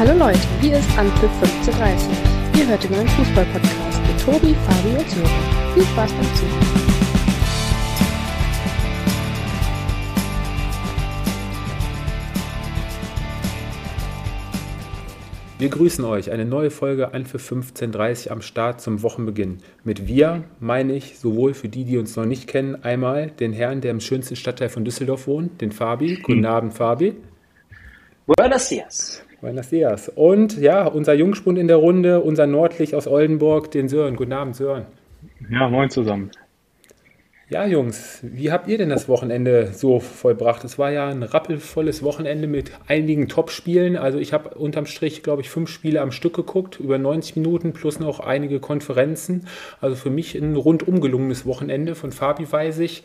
Hallo Leute, hier ist Anpfiff 1530. Ihr hört den neuen Fußball-Podcast mit Tobi, Fabi und Sören. Viel Spaß beim Zuhören. Wir grüßen euch. Eine neue Folge an für 15.30 am Start zum Wochenbeginn. Mit wir meine ich sowohl für die, die uns noch nicht kennen, einmal den Herrn, der im schönsten Stadtteil von Düsseldorf wohnt, den Fabi. Guten hm. Abend, Fabi. Buenos dias. Buenos dias. Und ja, unser Jungspund in der Runde, unser Nordlicht aus Oldenburg, den Sören. Guten Abend, Sören. Ja, moin zusammen. Ja, Jungs, wie habt ihr denn das Wochenende so vollbracht? Es war ja ein rappelvolles Wochenende mit einigen Top-Spielen. Also ich habe unterm Strich, glaube ich, fünf Spiele am Stück geguckt, über 90 Minuten plus noch einige Konferenzen. Also für mich ein rundum gelungenes Wochenende. Von Fabi weiß ich,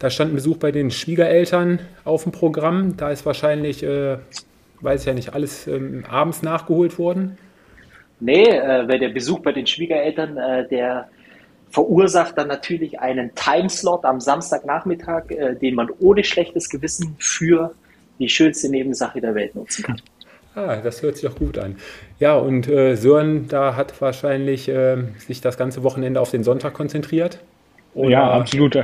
da stand ein Besuch bei den Schwiegereltern auf dem Programm. Da ist wahrscheinlich, äh, weiß ich ja nicht, alles ähm, abends nachgeholt worden. Nee, äh, weil der Besuch bei den Schwiegereltern, äh, der verursacht dann natürlich einen Timeslot am Samstagnachmittag, äh, den man ohne schlechtes Gewissen für die schönste Nebensache der Welt nutzen kann. Ah, das hört sich doch gut an. Ja, und äh, Sören, da hat wahrscheinlich äh, sich das ganze Wochenende auf den Sonntag konzentriert. Oder? Ja, absolut.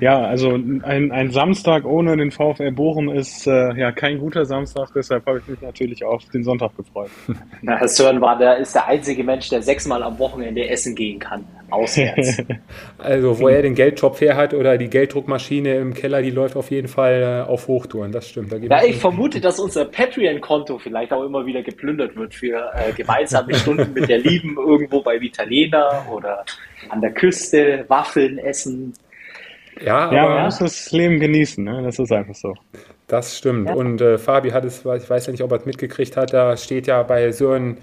Ja, also ein, ein Samstag ohne den VfL Bochum ist äh, ja kein guter Samstag, deshalb habe ich mich natürlich auf den Sonntag gefreut. Na, Herr Sören war der, ist der einzige Mensch, der sechsmal am Wochenende essen gehen kann, auswärts. also, wo er den Geldtopf her hat oder die Gelddruckmaschine im Keller, die läuft auf jeden Fall äh, auf Hochtouren, das stimmt. Da ja, ich vermute, dass unser Patreon-Konto vielleicht auch immer wieder geplündert wird für äh, gemeinsame Stunden mit der Lieben irgendwo bei Vitalena oder an der Küste, Waffeln essen. Ja, aber ja, man muss das Leben genießen, ne? das ist einfach so. Das stimmt. Ja. Und äh, Fabi hat es, ich weiß ja nicht, ob er es mitgekriegt hat, da steht ja bei Sören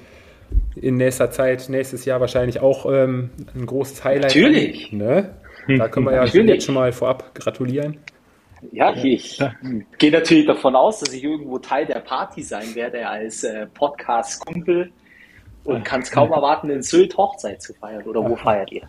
in nächster Zeit, nächstes Jahr wahrscheinlich auch ähm, ein großes Highlight. Natürlich. Ne? Da können wir ja natürlich. jetzt schon mal vorab gratulieren. Ja, ich ja. gehe natürlich davon aus, dass ich irgendwo Teil der Party sein werde als äh, Podcast-Kumpel und kann es kaum erwarten, in Sylt Hochzeit zu feiern. Oder wo feiert ihr?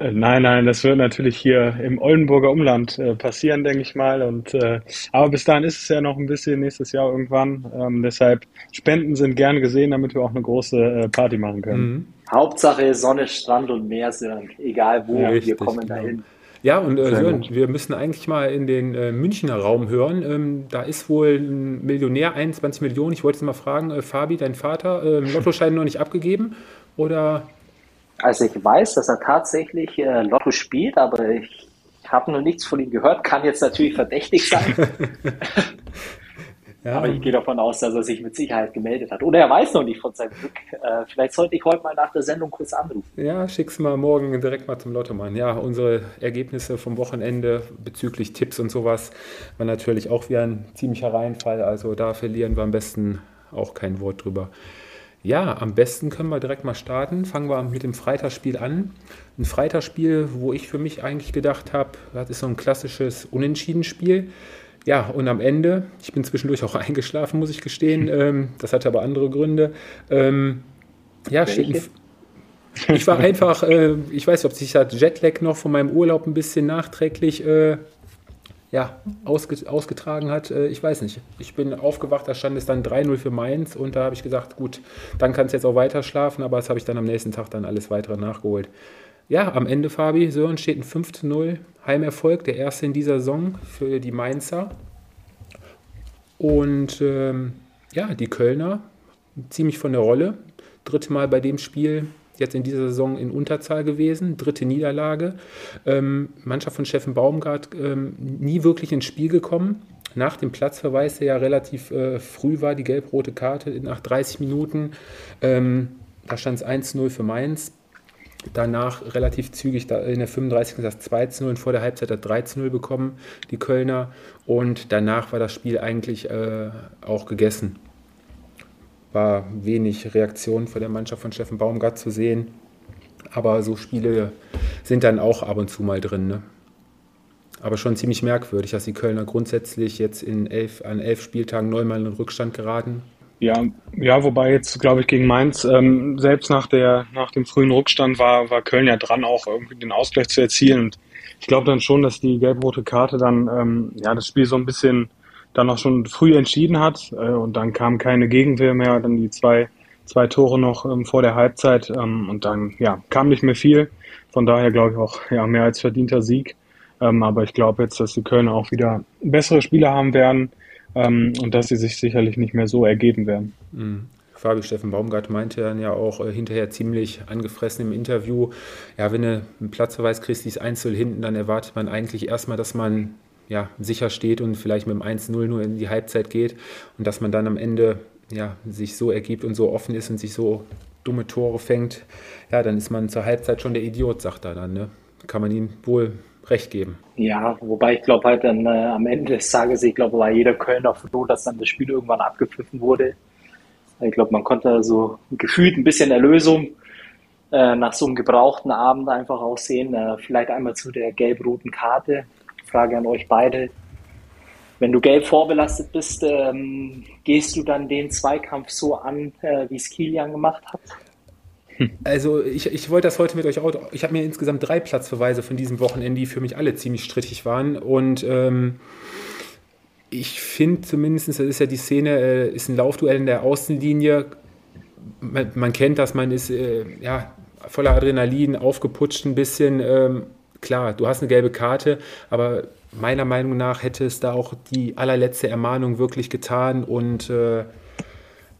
Äh, nein, nein, das wird natürlich hier im Oldenburger Umland äh, passieren, denke ich mal. Und äh, aber bis dahin ist es ja noch ein bisschen nächstes Jahr irgendwann. Ähm, deshalb Spenden sind gern gesehen, damit wir auch eine große äh, Party machen können. Mhm. Hauptsache Sonne, Strand und Meer, egal wo, ja, wir kommen genau. dahin. Ja, und äh, Sören, wir müssen eigentlich mal in den äh, Münchner Raum hören. Ähm, da ist wohl ein Millionär, 21 Millionen. Ich wollte jetzt mal fragen, äh, Fabi, dein Vater, äh, Lottoschein noch nicht abgegeben? Oder? Also ich weiß, dass er tatsächlich äh, Lotto spielt, aber ich habe noch nichts von ihm gehört. Kann jetzt natürlich verdächtig sein. Ja. Aber ich gehe davon aus, dass er sich mit Sicherheit gemeldet hat. Oder er weiß noch nicht von seinem Glück. Äh, vielleicht sollte ich heute mal nach der Sendung kurz anrufen. Ja, schick's mal morgen direkt mal zum Lottomann. Ja, unsere Ergebnisse vom Wochenende bezüglich Tipps und sowas war natürlich auch wieder ein ziemlicher Reinfall. Also da verlieren wir am besten auch kein Wort drüber. Ja, am besten können wir direkt mal starten. Fangen wir mit dem Freitagsspiel an. Ein Freitagsspiel, wo ich für mich eigentlich gedacht habe, das ist so ein klassisches Unentschieden-Spiel. Ja, und am Ende, ich bin zwischendurch auch eingeschlafen, muss ich gestehen. Ähm, das hatte aber andere Gründe. Ähm, ja, steht ein, ich war einfach, äh, ich weiß nicht, ob sich das Jetlag noch von meinem Urlaub ein bisschen nachträglich äh, ja, ausge, ausgetragen hat. Äh, ich weiß nicht. Ich bin aufgewacht, da stand es dann 3-0 für Mainz und da habe ich gesagt, gut, dann kannst du jetzt auch weiter schlafen, aber das habe ich dann am nächsten Tag dann alles weitere nachgeholt. Ja, am Ende, Fabi, Sören steht ein 5-0 Heimerfolg, der erste in dieser Saison für die Mainzer. Und ähm, ja, die Kölner ziemlich von der Rolle. Dritte Mal bei dem Spiel jetzt in dieser Saison in Unterzahl gewesen, dritte Niederlage. Ähm, Mannschaft von Steffen Baumgart ähm, nie wirklich ins Spiel gekommen. Nach dem Platzverweis, der ja relativ äh, früh war, die gelb-rote Karte nach 30 Minuten, ähm, da stand es 1-0 für Mainz. Danach relativ zügig in der 35. das 2 0 und vor der Halbzeit hat 3 0 bekommen, die Kölner. Und danach war das Spiel eigentlich äh, auch gegessen. War wenig Reaktion von der Mannschaft von Steffen Baumgart zu sehen. Aber so Spiele sind dann auch ab und zu mal drin. Ne? Aber schon ziemlich merkwürdig, dass die Kölner grundsätzlich jetzt in elf, an elf Spieltagen neunmal in Rückstand geraten. Ja, ja, wobei jetzt, glaube ich, gegen Mainz, ähm, selbst nach der, nach dem frühen Rückstand war, war Köln ja dran, auch irgendwie den Ausgleich zu erzielen. Und ich glaube dann schon, dass die gelb-rote Karte dann, ähm, ja, das Spiel so ein bisschen dann auch schon früh entschieden hat. Äh, und dann kam keine Gegenwehr mehr, dann die zwei, zwei Tore noch ähm, vor der Halbzeit. Ähm, und dann ja, kam nicht mehr viel. Von daher glaube ich auch ja, mehr als verdienter Sieg. Ähm, aber ich glaube jetzt, dass die Kölner auch wieder bessere Spieler haben werden ähm, und dass sie sich sicherlich nicht mehr so ergeben werden. Mhm. Fabi Steffen Baumgart meinte dann ja auch äh, hinterher ziemlich angefressen im Interview, ja, wenn du einen Platzverweis kriegst, die ist Einzel hinten, dann erwartet man eigentlich erstmal, dass man ja, sicher steht und vielleicht mit dem 1-0 nur in die Halbzeit geht und dass man dann am Ende ja, sich so ergibt und so offen ist und sich so dumme Tore fängt, ja, dann ist man zur Halbzeit schon der Idiot, sagt er dann. Ne? Kann man ihm wohl recht geben. Ja, wobei ich glaube halt dann äh, am Ende des Tages, ich glaube, war jeder Kölner froh, dass dann das Spiel irgendwann abgepfiffen wurde. Ich glaube, man konnte so gefühlt ein bisschen Erlösung äh, nach so einem gebrauchten Abend einfach aussehen. Äh, vielleicht einmal zu der gelb-roten Karte. Frage an euch beide. Wenn du gelb vorbelastet bist, ähm, gehst du dann den Zweikampf so an, äh, wie es Kilian gemacht hat? Also ich, ich wollte das heute mit euch auch. Ich habe mir insgesamt drei Platzverweise von diesem Wochenende, die für mich alle ziemlich strittig waren. Und ähm, ich finde zumindest, das ist ja die Szene, äh, ist ein Laufduell in der Außenlinie. Man, man kennt das, man ist äh, ja, voller Adrenalin, aufgeputscht ein bisschen. Ähm, klar, du hast eine gelbe Karte, aber meiner Meinung nach hätte es da auch die allerletzte Ermahnung wirklich getan und äh,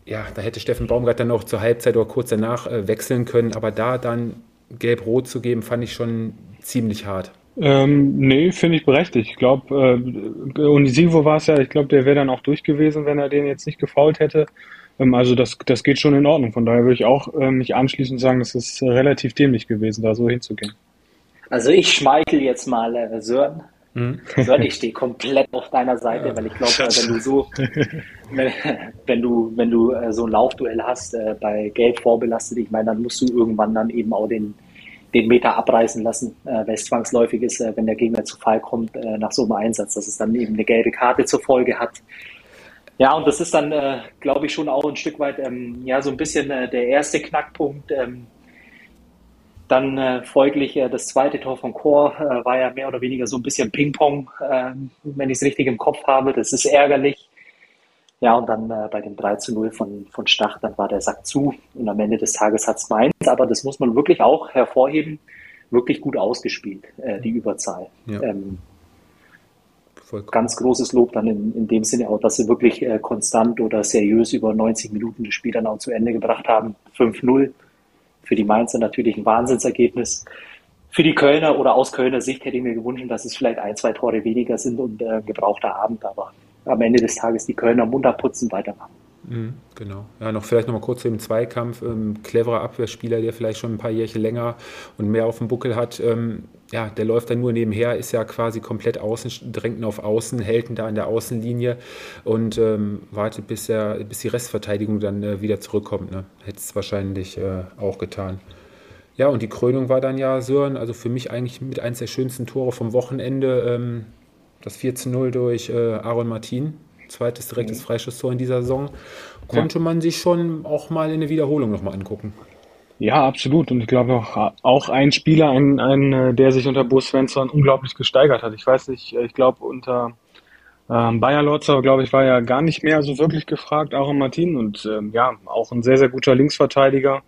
ja, da hätte Steffen Baumgart dann auch zur Halbzeit oder kurz danach äh, wechseln können, aber da dann gelb-rot zu geben, fand ich schon ziemlich hart. Ähm, nee, finde ich berechtigt. Ich glaube, äh, Unisivo war es ja, ich glaube, der wäre dann auch durch gewesen, wenn er den jetzt nicht gefault hätte. Ähm, also das, das geht schon in Ordnung. Von daher würde ich auch äh, mich anschließend sagen, das ist relativ dämlich gewesen, da so hinzugehen. Also ich schmeichel jetzt mal äh, Sören. Mhm. Sören, ich stehe komplett auf deiner Seite, ja. weil ich glaube, äh, wenn du so, wenn, wenn du, wenn du äh, so ein Laufduell hast, äh, bei Gelb vorbelastet, ich meine, dann musst du irgendwann dann eben auch den, den Meter abreißen lassen, äh, weil es zwangsläufig ist, äh, wenn der Gegner zu Fall kommt äh, nach so einem Einsatz, dass es dann eben eine gelbe Karte zur Folge hat. Ja, und das ist dann, äh, glaube ich, schon auch ein Stück weit ähm, ja so ein bisschen der erste Knackpunkt. Ähm, dann äh, folglich äh, das zweite Tor von Chor äh, war ja mehr oder weniger so ein bisschen Ping-Pong, äh, wenn ich es richtig im Kopf habe. Das ist ärgerlich. Ja, und dann äh, bei dem 3 zu 0 von, von Stach, dann war der Sack zu. Und am Ende des Tages hat es Mainz, aber das muss man wirklich auch hervorheben, wirklich gut ausgespielt, äh, die Überzahl. Ja. Ähm, ganz großes Lob dann in, in dem Sinne auch, dass sie wirklich äh, konstant oder seriös über 90 Minuten das Spiel dann auch zu Ende gebracht haben. 5-0 für die Mainzer natürlich ein Wahnsinnsergebnis. Für die Kölner oder aus Kölner Sicht hätte ich mir gewünscht, dass es vielleicht ein, zwei Tore weniger sind und äh, gebrauchter Abend, aber am Ende des Tages die Kölner munter putzen, weitermachen. Mhm, genau. Ja, noch vielleicht noch mal kurz zu dem Zweikampf. Ähm, cleverer Abwehrspieler, der vielleicht schon ein paar Jährchen länger und mehr auf dem Buckel hat. Ähm, ja, der läuft dann nur nebenher, ist ja quasi komplett außen, drängt auf Außen, hält ihn da an der Außenlinie und ähm, wartet, bis, er, bis die Restverteidigung dann äh, wieder zurückkommt. Ne? Hätte es wahrscheinlich äh, auch getan. Ja, und die Krönung war dann ja Sören, also für mich eigentlich mit eins der schönsten Tore vom Wochenende, ähm, das 4-0 durch äh, Aaron Martin, zweites direktes mhm. Freischusstor in dieser Saison, konnte ja. man sich schon auch mal in der Wiederholung nochmal angucken. Ja, absolut. Und ich glaube auch, auch ein Spieler, ein, ein, der sich unter Bo Svensson unglaublich gesteigert hat. Ich weiß nicht, ich glaube unter ähm, Bayer Lotzer, glaube ich, war ja gar nicht mehr so wirklich gefragt, auch Martin. Und ähm, ja, auch ein sehr, sehr guter Linksverteidiger.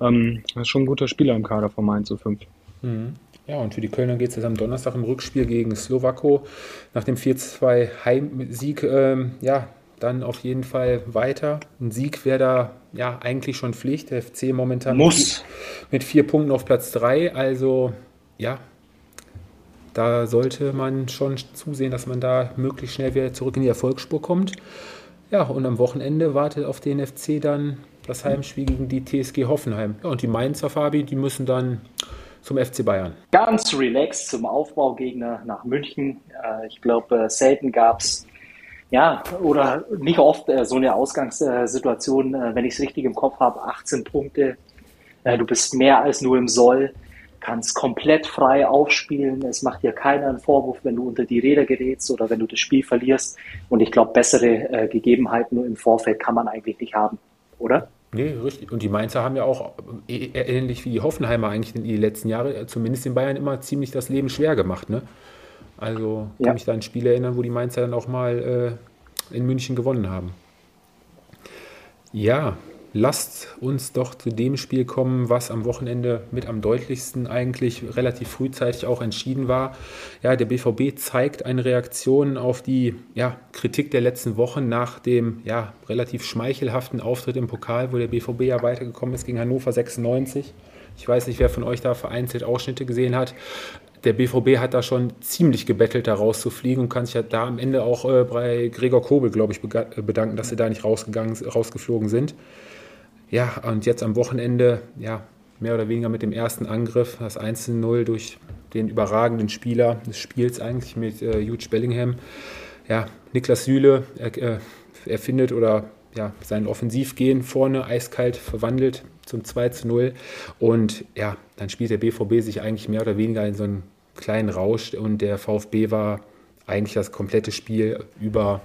Ähm, ist schon ein guter Spieler im Kader von Mainz zu 5. Mhm. Ja, und für die Kölner geht es jetzt am Donnerstag im Rückspiel gegen Slowako. Nach dem 4-2 Heimsieg, ähm, ja, dann auf jeden Fall weiter. Ein Sieg wäre da ja eigentlich schon Pflicht. Der FC momentan Muss. mit vier Punkten auf Platz 3. Also ja, da sollte man schon zusehen, dass man da möglichst schnell wieder zurück in die Erfolgsspur kommt. Ja, und am Wochenende wartet auf den FC dann das Heimspiel gegen die TSG Hoffenheim. Ja, und die Mainzer, Fabi, die müssen dann zum FC Bayern. Ganz relaxed zum Aufbaugegner nach München. Äh, ich glaube, selten gab es ja, oder nicht oft äh, so eine Ausgangssituation, äh, wenn ich es richtig im Kopf habe, 18 Punkte, äh, du bist mehr als nur im Soll, kannst komplett frei aufspielen, es macht dir keiner einen Vorwurf, wenn du unter die Räder gerätst oder wenn du das Spiel verlierst und ich glaube, bessere äh, Gegebenheiten im Vorfeld kann man eigentlich nicht haben, oder? Nee, richtig. Und die Mainzer haben ja auch äh, ähnlich wie die Hoffenheimer eigentlich in den letzten Jahren, äh, zumindest in Bayern, immer ziemlich das Leben schwer gemacht, ne? Also kann ja. mich da an Spiele erinnern, wo die Mainzer dann auch mal in München gewonnen haben. Ja, lasst uns doch zu dem Spiel kommen, was am Wochenende mit am deutlichsten eigentlich relativ frühzeitig auch entschieden war. Ja, der BVB zeigt eine Reaktion auf die ja, Kritik der letzten Wochen nach dem ja, relativ schmeichelhaften Auftritt im Pokal, wo der BVB ja weitergekommen ist gegen Hannover 96. Ich weiß nicht, wer von euch da vereinzelt Ausschnitte gesehen hat. Der BVB hat da schon ziemlich gebettelt, da rauszufliegen und kann sich ja da am Ende auch äh, bei Gregor Kobel, glaube ich, bedanken, dass sie da nicht rausgegangen, rausgeflogen sind. Ja, und jetzt am Wochenende, ja, mehr oder weniger mit dem ersten Angriff, das 1-0 durch den überragenden Spieler des Spiels eigentlich mit äh, Jude Bellingham. Ja, Niklas Süle äh, erfindet oder ja, sein Offensivgehen vorne eiskalt verwandelt zum 2 0. Und ja, dann spielt der BVB sich eigentlich mehr oder weniger in so einen kleinen Rausch und der VfB war eigentlich das komplette Spiel über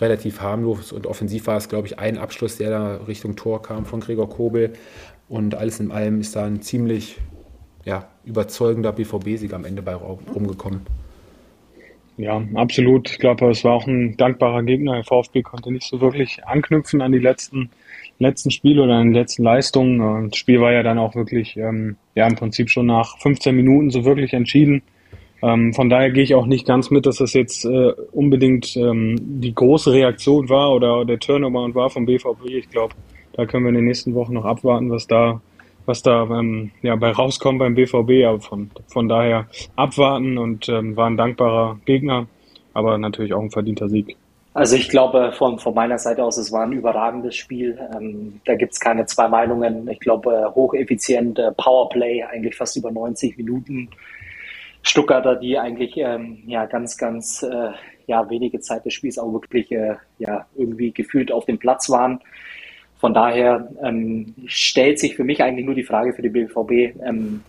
relativ harmlos und offensiv war es, glaube ich, ein Abschluss, der da Richtung Tor kam von Gregor Kobel. Und alles in allem ist da ein ziemlich ja, überzeugender BVB-Sieg am Ende bei rumgekommen. Ja, absolut. Ich glaube, es war auch ein dankbarer Gegner. Der VfB konnte nicht so wirklich anknüpfen an die letzten, letzten Spiele oder an die letzten Leistungen. Das Spiel war ja dann auch wirklich, ähm, ja, im Prinzip schon nach 15 Minuten so wirklich entschieden. Ähm, von daher gehe ich auch nicht ganz mit, dass das jetzt äh, unbedingt ähm, die große Reaktion war oder der Turnover und war vom BVB. Ich glaube, da können wir in den nächsten Wochen noch abwarten, was da, was da ähm, ja, bei rauskommt beim BVB. Aber von, von daher abwarten und ähm, war ein dankbarer Gegner, aber natürlich auch ein verdienter Sieg. Also ich glaube von, von meiner Seite aus, es war ein überragendes Spiel. Ähm, da gibt es keine zwei Meinungen. Ich glaube, äh, hocheffizient, äh, Powerplay, eigentlich fast über 90 Minuten Stuttgarter, die eigentlich ähm, ja ganz, ganz äh, ja wenige Zeit des Spiels auch wirklich äh, ja irgendwie gefühlt auf dem Platz waren. Von daher ähm, stellt sich für mich eigentlich nur die Frage für die BVB. Ähm,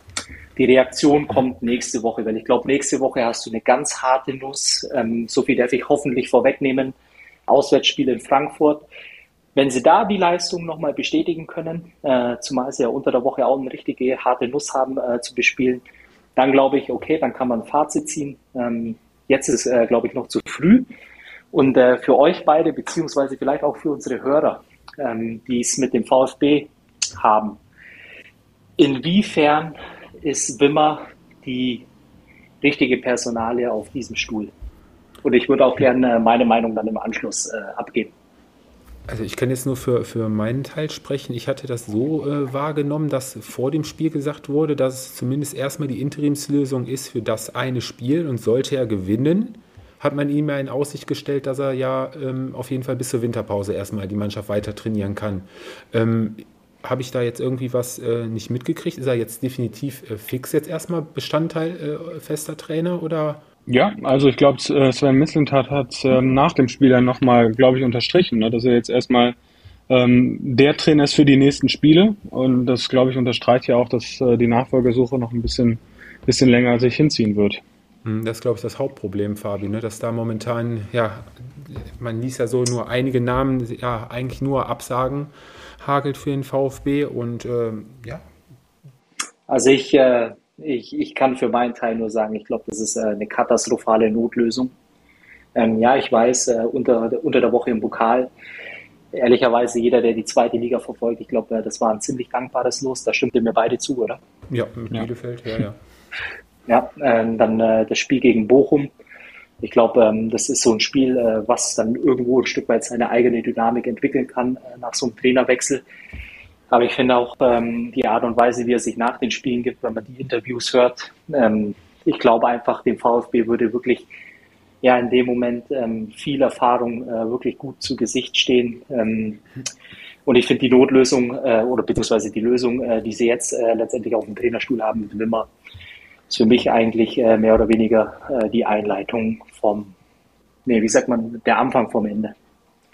die Reaktion kommt nächste Woche, weil ich glaube, nächste Woche hast du eine ganz harte Nuss. Ähm, so viel darf ich hoffentlich vorwegnehmen. Auswärtsspiel in Frankfurt. Wenn sie da die Leistung nochmal bestätigen können, äh, zumal sie ja unter der Woche auch eine richtige harte Nuss haben äh, zu bespielen, dann glaube ich, okay, dann kann man ein Fazit ziehen. Ähm, jetzt ist, äh, glaube ich, noch zu früh. Und äh, für euch beide, beziehungsweise vielleicht auch für unsere Hörer, ähm, die es mit dem VfB haben, inwiefern ist Wimmer die richtige Personalie auf diesem Stuhl? Und ich würde auch gerne meine Meinung dann im Anschluss äh, abgeben. Also ich kann jetzt nur für, für meinen Teil sprechen. Ich hatte das so äh, wahrgenommen, dass vor dem Spiel gesagt wurde, dass es zumindest erstmal die Interimslösung ist für das eine Spiel und sollte er gewinnen, hat man ihm ja in Aussicht gestellt, dass er ja ähm, auf jeden Fall bis zur Winterpause erstmal die Mannschaft weiter trainieren kann. Ähm, Habe ich da jetzt irgendwie was äh, nicht mitgekriegt? Ist er jetzt definitiv äh, fix jetzt erstmal Bestandteil äh, fester Trainer oder? Ja, also ich glaube, äh, Sven Mislintat hat ähm, nach dem Spiel dann nochmal, glaube ich, unterstrichen, ne, dass er jetzt erstmal ähm, der Trainer ist für die nächsten Spiele. Und das, glaube ich, unterstreicht ja auch, dass äh, die Nachfolgesuche noch ein bisschen, bisschen länger sich hinziehen wird. Hm, das ist, glaube ich, das Hauptproblem, Fabi, ne? dass da momentan, ja, man liest ja so nur einige Namen, ja, eigentlich nur Absagen hagelt für den VfB und ähm, ja. Also ich äh, ich, ich kann für meinen Teil nur sagen, ich glaube, das ist äh, eine katastrophale Notlösung. Ähm, ja, ich weiß, äh, unter, unter der Woche im Pokal, ehrlicherweise jeder, der die zweite Liga verfolgt, ich glaube, äh, das war ein ziemlich dankbares Los. Da stimmt ihr mir beide zu, oder? Ja, mit ja. Bielefeld, ja, ja. Ja, ähm, dann äh, das Spiel gegen Bochum. Ich glaube, ähm, das ist so ein Spiel, äh, was dann irgendwo ein Stück weit seine eigene Dynamik entwickeln kann äh, nach so einem Trainerwechsel. Aber ich finde auch ähm, die Art und Weise, wie er sich nach den Spielen gibt, wenn man die Interviews hört, ähm, ich glaube einfach, dem VfB würde wirklich ja in dem Moment ähm, viel Erfahrung äh, wirklich gut zu Gesicht stehen. Ähm, und ich finde die Notlösung äh, oder beziehungsweise die Lösung, äh, die sie jetzt äh, letztendlich auf dem Trainerstuhl haben mit Wimmer, ist für mich eigentlich äh, mehr oder weniger äh, die Einleitung vom, nee, wie sagt man, der Anfang vom Ende.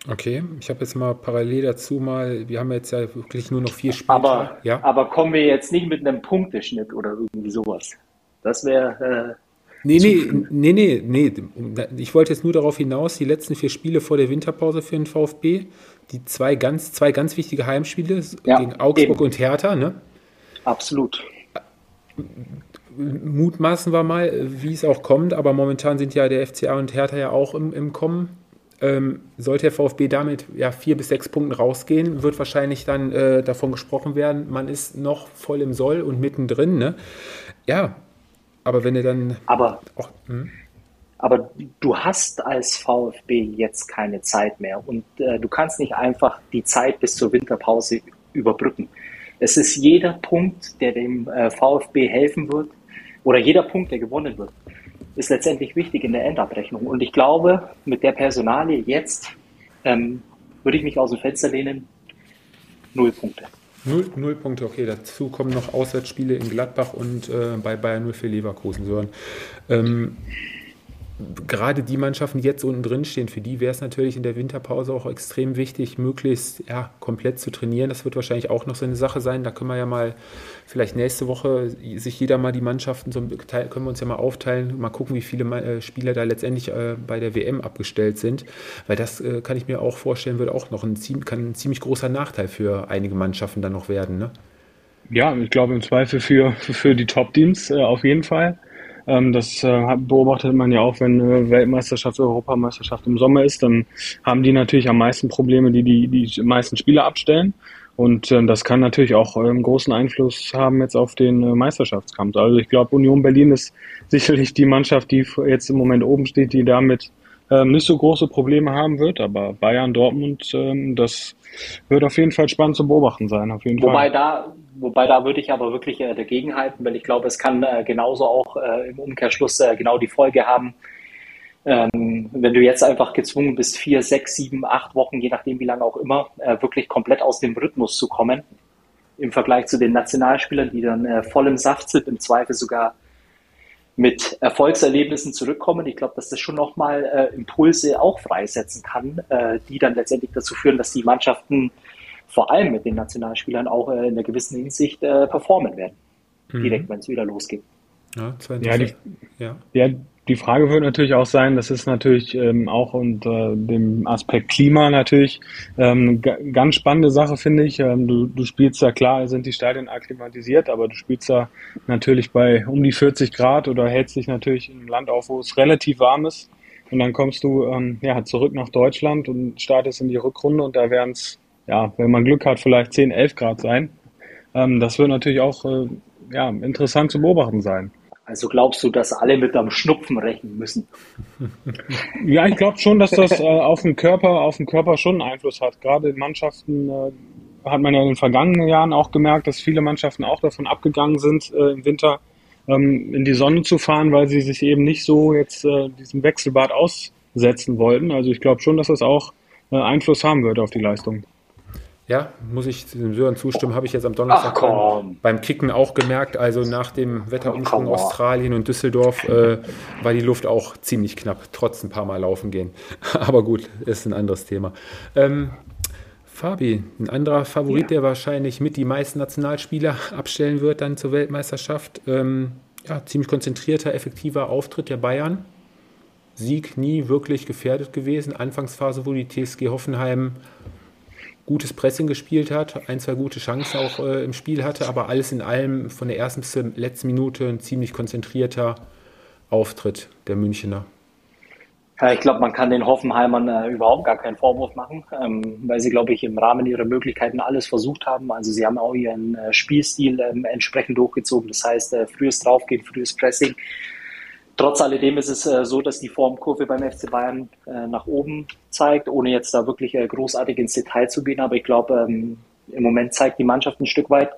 Okay, ich habe jetzt mal parallel dazu mal, wir haben jetzt ja wirklich nur noch vier Spiele. Aber, ja? aber kommen wir jetzt nicht mit einem Punkteschnitt oder irgendwie sowas. Das wäre. Äh, Nee, nee, nee, nee, nee. Ich wollte jetzt nur darauf hinaus, die letzten vier Spiele vor der Winterpause für den VfB, die zwei ganz, zwei ganz wichtige Heimspiele ja, gegen Augsburg eben. und Hertha, ne? Absolut. Mutmaßen wir mal, wie es auch kommt, aber momentan sind ja der FCA und Hertha ja auch im, im Kommen. Ähm, sollte der VfB damit ja vier bis sechs Punkten rausgehen, wird wahrscheinlich dann äh, davon gesprochen werden, man ist noch voll im Soll und mittendrin. Ne? Ja, aber wenn er dann. Aber, auch, hm? aber du hast als VfB jetzt keine Zeit mehr und äh, du kannst nicht einfach die Zeit bis zur Winterpause überbrücken. Es ist jeder Punkt, der dem äh, VfB helfen wird, oder jeder Punkt, der gewonnen wird, ist letztendlich wichtig in der Endabrechnung. Und ich glaube, mit der Personalie jetzt ähm, würde ich mich aus dem Fenster lehnen, null Punkte. Null, null Punkte, okay. Dazu kommen noch Auswärtsspiele in Gladbach und äh, bei Bayern 0 für Leverkusen. So, ähm, gerade die Mannschaften, die jetzt unten drin stehen, für die wäre es natürlich in der Winterpause auch extrem wichtig, möglichst ja, komplett zu trainieren. Das wird wahrscheinlich auch noch so eine Sache sein. Da können wir ja mal vielleicht nächste Woche sich jeder mal die Mannschaften, so, können wir uns ja mal aufteilen, mal gucken, wie viele äh, Spieler da letztendlich äh, bei der WM abgestellt sind. Weil das äh, kann ich mir auch vorstellen, wird auch noch ein, kann ein ziemlich großer Nachteil für einige Mannschaften dann noch werden. Ne? Ja, ich glaube im Zweifel für, für die Top-Teams äh, auf jeden Fall. Ähm, das äh, beobachtet man ja auch, wenn äh, Weltmeisterschaft, Europameisterschaft im Sommer ist, dann haben die natürlich am meisten Probleme, die die, die meisten Spieler abstellen. Und äh, das kann natürlich auch ähm, großen Einfluss haben jetzt auf den äh, Meisterschaftskampf. Also ich glaube, Union Berlin ist sicherlich die Mannschaft, die jetzt im Moment oben steht, die damit ähm, nicht so große Probleme haben wird. Aber Bayern, Dortmund, ähm, das wird auf jeden Fall spannend zu beobachten sein. Auf jeden wobei Fall. da, wobei da würde ich aber wirklich äh, dagegen halten, weil ich glaube, es kann äh, genauso auch äh, im Umkehrschluss äh, genau die Folge haben, ähm, wenn du jetzt einfach gezwungen bist, vier, sechs, sieben, acht Wochen, je nachdem wie lange auch immer, äh, wirklich komplett aus dem Rhythmus zu kommen, im Vergleich zu den Nationalspielern, die dann äh, voll im Saft sind, im Zweifel sogar mit Erfolgserlebnissen zurückkommen. Ich glaube, dass das schon nochmal Impulse auch freisetzen kann, die dann letztendlich dazu führen, dass die Mannschaften vor allem mit den Nationalspielern auch äh, in einer gewissen Hinsicht äh, performen werden. Mhm. Direkt, wenn es wieder losgeht. Ja, ja, die, ja. ja, die Frage wird natürlich auch sein, das ist natürlich ähm, auch unter dem Aspekt Klima natürlich ähm, ganz spannende Sache, finde ich. Ähm, du, du spielst ja klar, sind die Stadien akklimatisiert, aber du spielst ja natürlich bei um die 40 Grad oder hältst dich natürlich in einem Land auf, wo es relativ warm ist. Und dann kommst du ähm, ja, zurück nach Deutschland und startest in die Rückrunde und da werden es, ja, wenn man Glück hat, vielleicht 10, 11 Grad sein. Ähm, das wird natürlich auch äh, ja, interessant zu beobachten sein. Also glaubst du, dass alle mit einem Schnupfen rechnen müssen? Ja, ich glaube schon, dass das äh, auf den Körper, auf den Körper schon einen Einfluss hat. Gerade in Mannschaften äh, hat man ja in den vergangenen Jahren auch gemerkt, dass viele Mannschaften auch davon abgegangen sind, äh, im Winter ähm, in die Sonne zu fahren, weil sie sich eben nicht so jetzt äh, diesem Wechselbad aussetzen wollten. Also ich glaube schon, dass das auch äh, Einfluss haben wird auf die Leistung. Ja, muss ich dem Sören zustimmen, habe ich jetzt am Donnerstag Ach, beim Kicken auch gemerkt. Also nach dem Wetterumschwung Australien und Düsseldorf äh, war die Luft auch ziemlich knapp, trotz ein paar Mal laufen gehen. Aber gut, ist ein anderes Thema. Ähm, Fabi, ein anderer Favorit, ja. der wahrscheinlich mit die meisten Nationalspieler abstellen wird dann zur Weltmeisterschaft. Ähm, ja, ziemlich konzentrierter, effektiver Auftritt der Bayern. Sieg nie wirklich gefährdet gewesen. Anfangsphase, wo die TSG Hoffenheim gutes Pressing gespielt hat, ein, zwei gute Chancen auch äh, im Spiel hatte, aber alles in allem von der ersten bis zur letzten Minute ein ziemlich konzentrierter Auftritt der Münchner. Ja, ich glaube, man kann den Hoffenheimern äh, überhaupt gar keinen Vorwurf machen, ähm, weil sie, glaube ich, im Rahmen ihrer Möglichkeiten alles versucht haben. Also sie haben auch ihren äh, Spielstil ähm, entsprechend durchgezogen. Das heißt, äh, frühes Draufgehen, frühes Pressing, Trotz alledem ist es äh, so, dass die Formkurve beim FC Bayern äh, nach oben zeigt, ohne jetzt da wirklich äh, großartig ins Detail zu gehen. Aber ich glaube, ähm, im Moment zeigt die Mannschaft ein Stück weit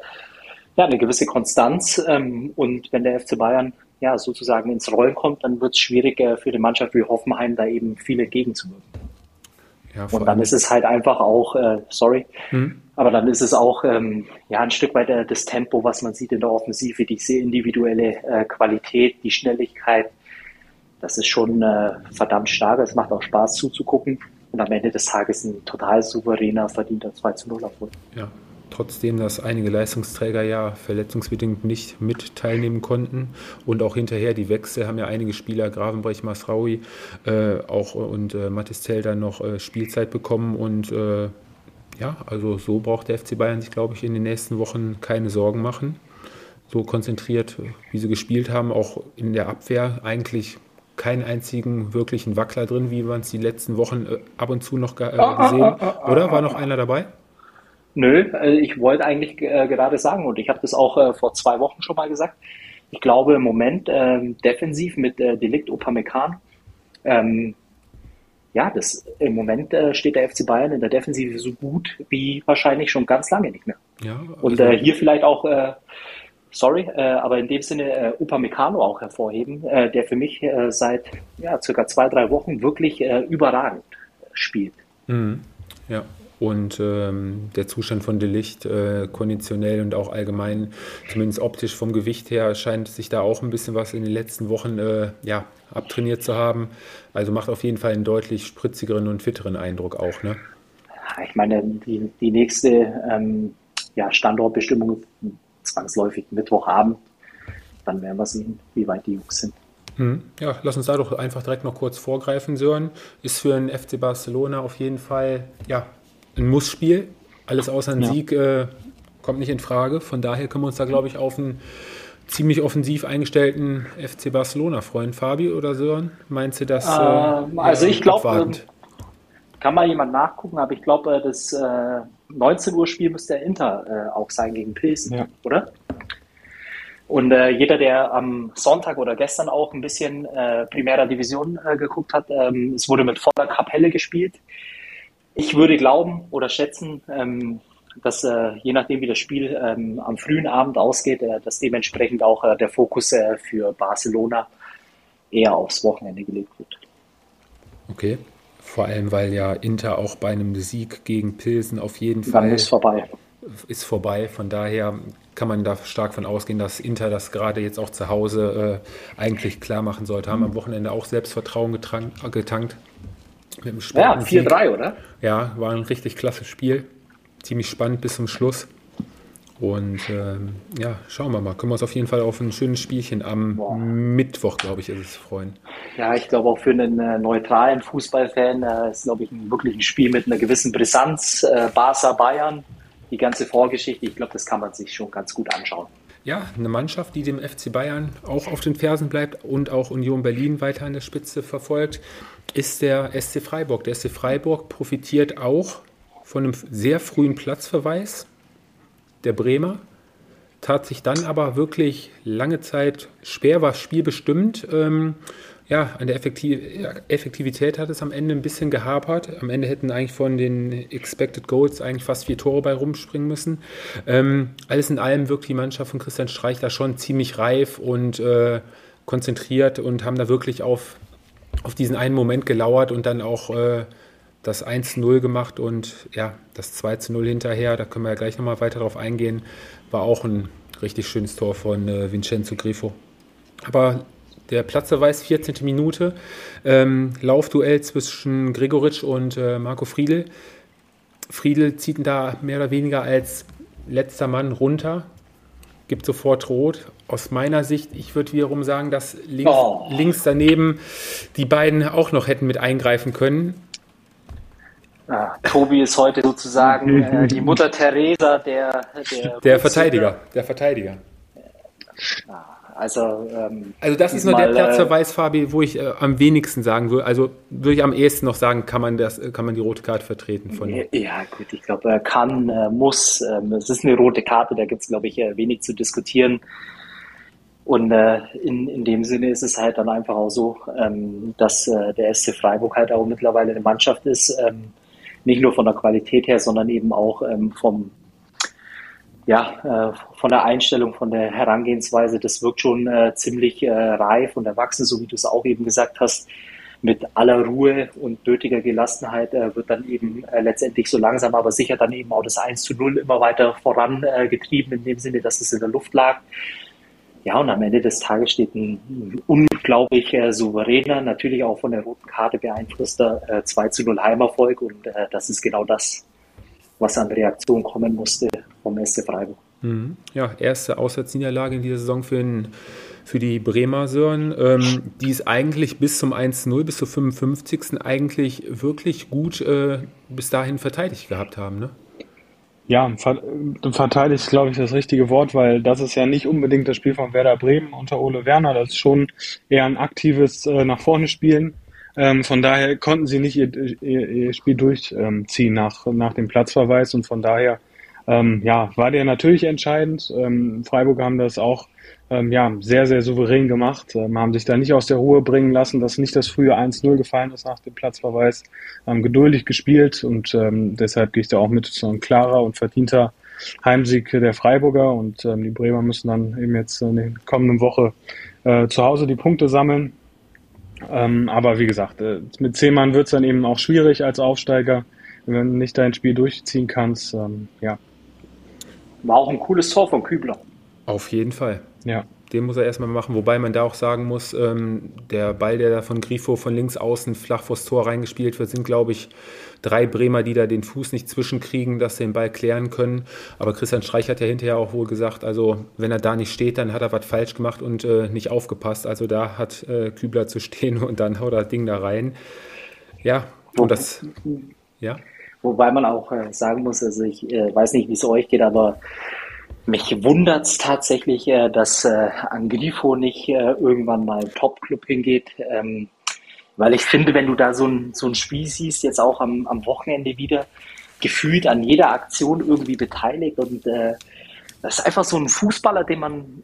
ja, eine gewisse Konstanz. Ähm, und wenn der FC Bayern ja sozusagen ins Rollen kommt, dann wird es schwierig äh, für die Mannschaft wie Hoffenheim da eben viel entgegenzuwirken. Ja, und dann ist es halt einfach auch, äh, sorry, hm. aber dann ist es auch ähm, ja ein Stück weit äh, das Tempo, was man sieht in der Offensive, diese individuelle äh, Qualität, die Schnelligkeit. Das ist schon äh, verdammt stark. Es macht auch Spaß zuzugucken. Und am Ende des Tages ein total souveräner, verdienter 2 zu 0 Erfolg. Ja, trotzdem, dass einige Leistungsträger ja verletzungsbedingt nicht mit teilnehmen konnten und auch hinterher die Wechsel haben ja einige Spieler, Gravenbrech, Masraui äh, auch und äh, Mathis Zell dann noch äh, Spielzeit bekommen und äh, ja, also so braucht der FC Bayern sich, glaube ich, in den nächsten Wochen keine Sorgen machen. So konzentriert, wie sie gespielt haben, auch in der Abwehr eigentlich keinen einzigen wirklichen Wackler drin, wie man es die letzten Wochen äh, ab und zu noch äh, gesehen. Oder war noch einer dabei? Nö, äh, ich wollte eigentlich äh, gerade sagen, und ich habe das auch äh, vor zwei Wochen schon mal gesagt, ich glaube im Moment ähm, defensiv mit äh, Delikt Upamecano, ähm, ja, das, im Moment äh, steht der FC Bayern in der Defensive so gut wie wahrscheinlich schon ganz lange nicht mehr. Ja, also und äh, hier vielleicht auch, äh, sorry, äh, aber in dem Sinne äh, Upamecano auch hervorheben, äh, der für mich äh, seit ja, circa zwei, drei Wochen wirklich äh, überragend spielt. Mhm. Ja, und ähm, der Zustand von Delicht, äh, konditionell und auch allgemein, zumindest optisch vom Gewicht her, scheint sich da auch ein bisschen was in den letzten Wochen äh, ja, abtrainiert zu haben. Also macht auf jeden Fall einen deutlich spritzigeren und fitteren Eindruck auch. Ne? Ich meine, die, die nächste ähm, ja, Standortbestimmung zwangsläufig Mittwochabend. Dann werden wir sehen, wie weit die Jungs sind. Hm. Ja, lass uns da doch einfach direkt noch kurz vorgreifen, Sören. Ist für den FC Barcelona auf jeden Fall ja, ein Mussspiel. Alles außer ein ja. Sieg äh, kommt nicht in Frage. Von daher können wir uns da, glaube ich, auf einen ziemlich offensiv eingestellten FC Barcelona freuen. Fabi oder Sören, meinst du das? Äh, ähm, also ich glaube, ähm, kann mal jemand nachgucken, aber ich glaube, äh, das äh, 19 Uhr Spiel müsste der Inter äh, auch sein gegen Pilsen, ja. oder? Und äh, jeder, der am Sonntag oder gestern auch ein bisschen äh, Primera Division äh, geguckt hat, ähm, es wurde mit voller Kapelle gespielt ich würde glauben oder schätzen, ähm, dass äh, je nachdem, wie das Spiel ähm, am frühen Abend ausgeht, äh, dass dementsprechend auch äh, der Fokus äh, für Barcelona eher aufs Wochenende gelegt wird. Okay. Vor allem, weil ja Inter auch bei einem Sieg gegen Pilsen auf jeden Dann Fall ist vorbei. Ist vorbei. Von daher kann man da stark von ausgehen, dass Inter das gerade jetzt auch zu Hause äh, eigentlich klar machen sollte. Haben am Wochenende auch Selbstvertrauen getankt ja, 4-3, oder? Ja, war ein richtig klasse Spiel. Ziemlich spannend bis zum Schluss. Und ähm, ja, schauen wir mal. Können wir uns auf jeden Fall auf ein schönes Spielchen am Boah. Mittwoch, glaube ich, ist es freuen. Ja, ich glaube auch für einen äh, neutralen Fußballfan äh, ist, glaube ich, ein, wirklich ein Spiel mit einer gewissen Brisanz. Äh, Barca Bayern, die ganze Vorgeschichte, ich glaube, das kann man sich schon ganz gut anschauen. Ja, eine Mannschaft, die dem FC Bayern auch auf den Fersen bleibt und auch Union Berlin weiter an der Spitze verfolgt ist der SC Freiburg. Der SC Freiburg profitiert auch von einem sehr frühen Platzverweis der Bremer, tat sich dann aber wirklich lange Zeit schwer, war spielbestimmt. Ähm, ja, an der Effektiv Effektivität hat es am Ende ein bisschen gehapert. Am Ende hätten eigentlich von den Expected Goals eigentlich fast vier Tore bei rumspringen müssen. Ähm, alles in allem wirkt die Mannschaft von Christian Streich da schon ziemlich reif und äh, konzentriert und haben da wirklich auf auf diesen einen Moment gelauert und dann auch äh, das 1-0 gemacht und ja, das 2-0 hinterher, da können wir ja gleich nochmal weiter drauf eingehen, war auch ein richtig schönes Tor von äh, Vincenzo Grifo. Aber der Platzverweis, 14. Minute, ähm, Laufduell zwischen Gregoritsch und äh, Marco Friedl. Friedl zieht ihn da mehr oder weniger als letzter Mann runter, gibt sofort rot. Aus meiner Sicht, ich würde wiederum sagen, dass links, oh. links daneben die beiden auch noch hätten mit eingreifen können. Ja, Tobi ist heute sozusagen äh, die Mutter Teresa der, der, der Verteidiger. Der Verteidiger. Ja, also, ähm, also das ist nur der Platzverweis, äh, Fabi, wo ich äh, am wenigsten sagen würde. Also würde ich am ehesten noch sagen, kann man das, kann man die rote Karte vertreten von. Ja, gut, ich glaube, er kann, äh, muss. Ähm, es ist eine rote Karte, da gibt es, glaube ich, äh, wenig zu diskutieren. Und äh, in, in dem Sinne ist es halt dann einfach auch so, ähm, dass äh, der SC Freiburg halt auch mittlerweile eine Mannschaft ist, ähm, nicht nur von der Qualität her, sondern eben auch ähm, vom ja, äh, von der Einstellung, von der Herangehensweise, das wirkt schon äh, ziemlich äh, reif und erwachsen, so wie du es auch eben gesagt hast. Mit aller Ruhe und nötiger Gelassenheit äh, wird dann eben äh, letztendlich so langsam, aber sicher dann eben auch das 1 zu 0 immer weiter vorangetrieben, in dem Sinne, dass es in der Luft lag. Ja, und am Ende des Tages steht ein unglaublich äh, souveräner, natürlich auch von der roten Karte beeinflusster äh, 2 zu 0 Heimerfolg. Und äh, das ist genau das, was an Reaktion kommen musste vom SC Freiburg. Mhm. Ja, erste Auswärtsniederlage in dieser Saison für, den, für die Bremer Sören, ähm, die es eigentlich bis zum 1-0, bis zur 55. eigentlich wirklich gut äh, bis dahin verteidigt gehabt haben. Ne? Ja, verteidigt ist, glaube ich, das richtige Wort, weil das ist ja nicht unbedingt das Spiel von Werder Bremen unter Ole Werner. Das ist schon eher ein aktives äh, nach vorne spielen. Ähm, von daher konnten sie nicht ihr, ihr, ihr Spiel durchziehen nach, nach dem Platzverweis und von daher ähm, ja, war der natürlich entscheidend. Ähm, Freiburg haben das auch ähm, ja, sehr, sehr souverän gemacht, ähm, haben sich da nicht aus der Ruhe bringen lassen, dass nicht das frühe 1-0 gefallen ist nach dem Platzverweis, haben geduldig gespielt und ähm, deshalb gehe ich da auch mit so ein klarer und verdienter Heimsieg der Freiburger und ähm, die Bremer müssen dann eben jetzt in der kommenden Woche äh, zu Hause die Punkte sammeln. Ähm, aber wie gesagt, äh, mit zehn Mann wird es dann eben auch schwierig als Aufsteiger, wenn du nicht dein Spiel durchziehen kannst. Ähm, ja. War auch ein cooles Tor von Kübler. Auf jeden Fall. Ja. Den muss er erstmal machen, wobei man da auch sagen muss, ähm, der Ball, der da von Grifo von links außen flach vors Tor reingespielt wird, sind, glaube ich, drei Bremer, die da den Fuß nicht zwischenkriegen, dass sie den Ball klären können. Aber Christian Streich hat ja hinterher auch wohl gesagt, also wenn er da nicht steht, dann hat er was falsch gemacht und äh, nicht aufgepasst. Also da hat äh, Kübler zu stehen und dann haut er das Ding da rein. Ja, und das, ja. Wobei man auch äh, sagen muss, also ich äh, weiß nicht, wie es euch geht, aber mich wundert es tatsächlich, äh, dass Angrifo nicht irgendwann mal Top-Club hingeht. Ähm, weil ich finde, wenn du da so ein, so ein Spiel siehst, jetzt auch am, am Wochenende wieder, gefühlt an jeder Aktion irgendwie beteiligt und das ist einfach so ein Fußballer, den man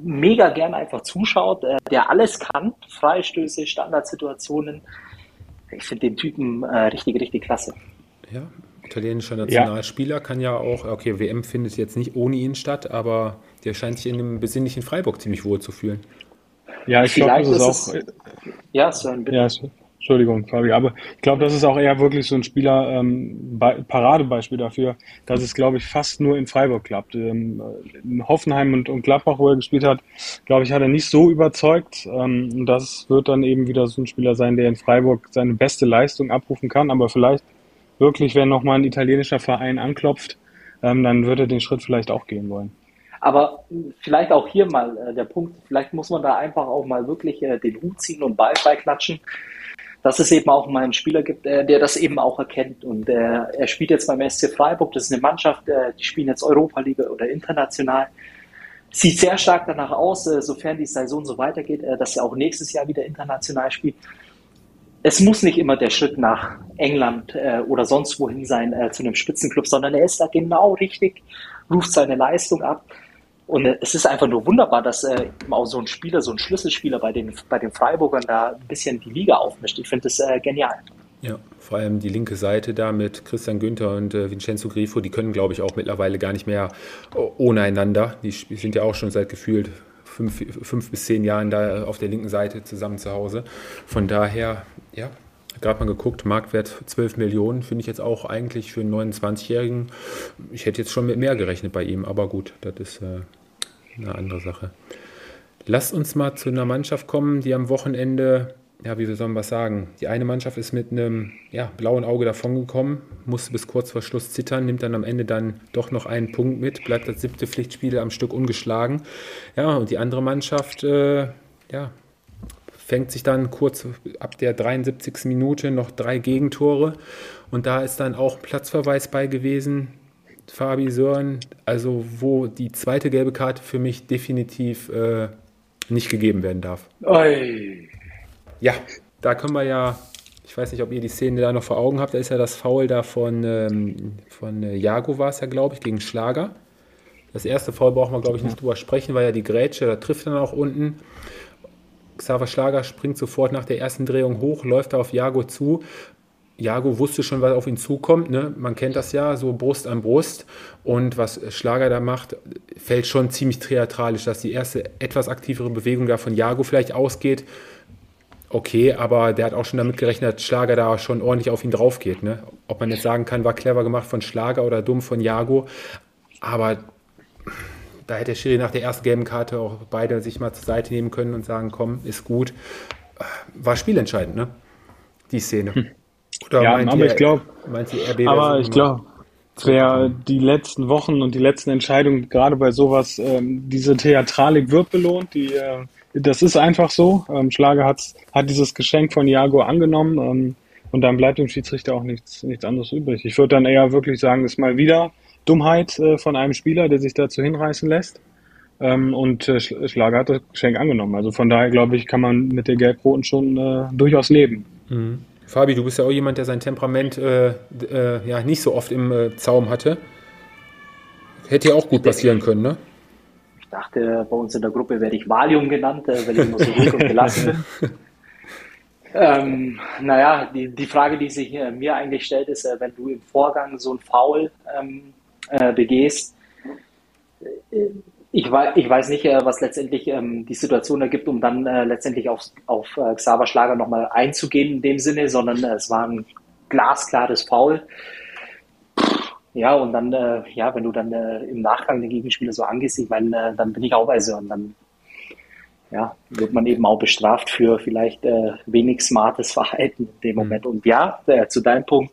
mega gerne einfach zuschaut, der alles kann, Freistöße, Standardsituationen. Ich finde den Typen richtig, richtig klasse. Ja, italienischer Nationalspieler ja. kann ja auch, okay, WM findet jetzt nicht ohne ihn statt, aber der scheint sich in dem besinnlichen Freiburg ziemlich wohl zu fühlen. Ja, ich glaube, das ist auch. Es, ja, Sören, bitte. Ja, Entschuldigung, Fabi, aber ich glaube, das ist auch eher wirklich so ein Spieler, ähm, Paradebeispiel dafür, dass es, glaube ich, fast nur in Freiburg klappt. Ähm, in Hoffenheim und, und Gladbach, wo er gespielt hat, glaube ich, hat er nicht so überzeugt. Ähm, und das wird dann eben wieder so ein Spieler sein, der in Freiburg seine beste Leistung abrufen kann, aber vielleicht wirklich, wenn nochmal ein italienischer Verein anklopft, ähm, dann würde er den Schritt vielleicht auch gehen wollen. Aber vielleicht auch hier mal äh, der Punkt, vielleicht muss man da einfach auch mal wirklich äh, den Hut ziehen und Ball beiklatschen, dass es eben auch mal einen Spieler gibt, äh, der das eben auch erkennt. Und äh, er spielt jetzt beim SC Freiburg, das ist eine Mannschaft, äh, die spielen jetzt Europa-Liga oder international. Sieht sehr stark danach aus, äh, sofern die Saison so weitergeht, dass er auch nächstes Jahr wieder international spielt es muss nicht immer der Schritt nach England äh, oder sonst wohin sein äh, zu einem Spitzenclub, sondern er ist da genau richtig, ruft seine Leistung ab. Und äh, es ist einfach nur wunderbar, dass äh, auch so ein Spieler, so ein Schlüsselspieler bei den, bei den Freiburgern da ein bisschen die Liga aufmischt. Ich finde das äh, genial. Ja, vor allem die linke Seite da mit Christian Günther und äh, Vincenzo Grifo, die können, glaube ich, auch mittlerweile gar nicht mehr ohne einander. Die sind ja auch schon seit gefühlt fünf, fünf bis zehn Jahren da auf der linken Seite zusammen zu Hause. Von daher, ja, gerade mal geguckt, Marktwert 12 Millionen, finde ich jetzt auch eigentlich für einen 29-Jährigen. Ich hätte jetzt schon mit mehr gerechnet bei ihm, aber gut, das ist äh, eine andere Sache. Lasst uns mal zu einer Mannschaft kommen, die am Wochenende ja, wie soll man was sagen? Die eine Mannschaft ist mit einem ja, blauen Auge davongekommen, musste bis kurz vor Schluss zittern, nimmt dann am Ende dann doch noch einen Punkt mit, bleibt das siebte Pflichtspiel am Stück ungeschlagen. Ja, und die andere Mannschaft, äh, ja, fängt sich dann kurz ab der 73. Minute noch drei Gegentore und da ist dann auch Platzverweis bei gewesen. Fabi Sören, also wo die zweite gelbe Karte für mich definitiv äh, nicht gegeben werden darf. Oi. Ja, da können wir ja, ich weiß nicht, ob ihr die Szene da noch vor Augen habt, da ist ja das Foul da von, ähm, von äh, Jago war es ja, glaube ich, gegen Schlager. Das erste Foul brauchen wir, glaube ich, nicht drüber sprechen, weil ja die Grätsche, da trifft dann auch unten. Xaver Schlager springt sofort nach der ersten Drehung hoch, läuft da auf Jago zu. Jago wusste schon, was auf ihn zukommt. Ne? Man kennt das ja, so Brust an Brust. Und was Schlager da macht, fällt schon ziemlich theatralisch, dass die erste etwas aktivere Bewegung da von Jago vielleicht ausgeht okay, aber der hat auch schon damit gerechnet, dass Schlager da schon ordentlich auf ihn drauf geht. Ne? Ob man jetzt sagen kann, war clever gemacht von Schlager oder dumm von Jago, aber da hätte der Schiri nach der ersten gelben Karte auch beide sich mal zur Seite nehmen können und sagen, komm, ist gut. War spielentscheidend, ne? Die Szene. Hm. Oder ja, aber ihr, ich glaube, aber ich glaube, wer die letzten Wochen und die letzten Entscheidungen gerade bei sowas, ähm, diese Theatralik wird belohnt, die äh, das ist einfach so. Ähm, Schlager hat's, hat dieses Geschenk von Jago angenommen ähm, und dann bleibt dem Schiedsrichter auch nichts, nichts anderes übrig. Ich würde dann eher wirklich sagen, ist mal wieder Dummheit äh, von einem Spieler, der sich dazu hinreißen lässt. Ähm, und äh, Schlager hat das Geschenk angenommen. Also von daher, glaube ich, kann man mit der Gelbroten schon äh, durchaus leben. Mhm. Fabi, du bist ja auch jemand, der sein Temperament äh, äh, ja nicht so oft im äh, Zaum hatte. Hätte ja auch gut passieren können, ne? Ich dachte, bei uns in der Gruppe werde ich Valium genannt, äh, weil ich immer so ruhig und gelassen bin. Ähm, naja, die, die Frage, die sich äh, mir eigentlich stellt, ist, äh, wenn du im Vorgang so ein Foul ähm, äh, begehst, ich, weiß, ich weiß nicht, was letztendlich ähm, die Situation ergibt, um dann letztendlich auf, auf Xaver Schlager nochmal einzugehen in dem Sinne, sondern es war ein glasklares Foul. Ja, und dann, ja, wenn du dann im Nachgang den Gegenspieler so angehst, ich meine, dann bin ich auch bei so und dann ja, wird man eben auch bestraft für vielleicht äh, wenig smartes Verhalten in dem mhm. Moment. Und ja, äh, zu deinem Punkt,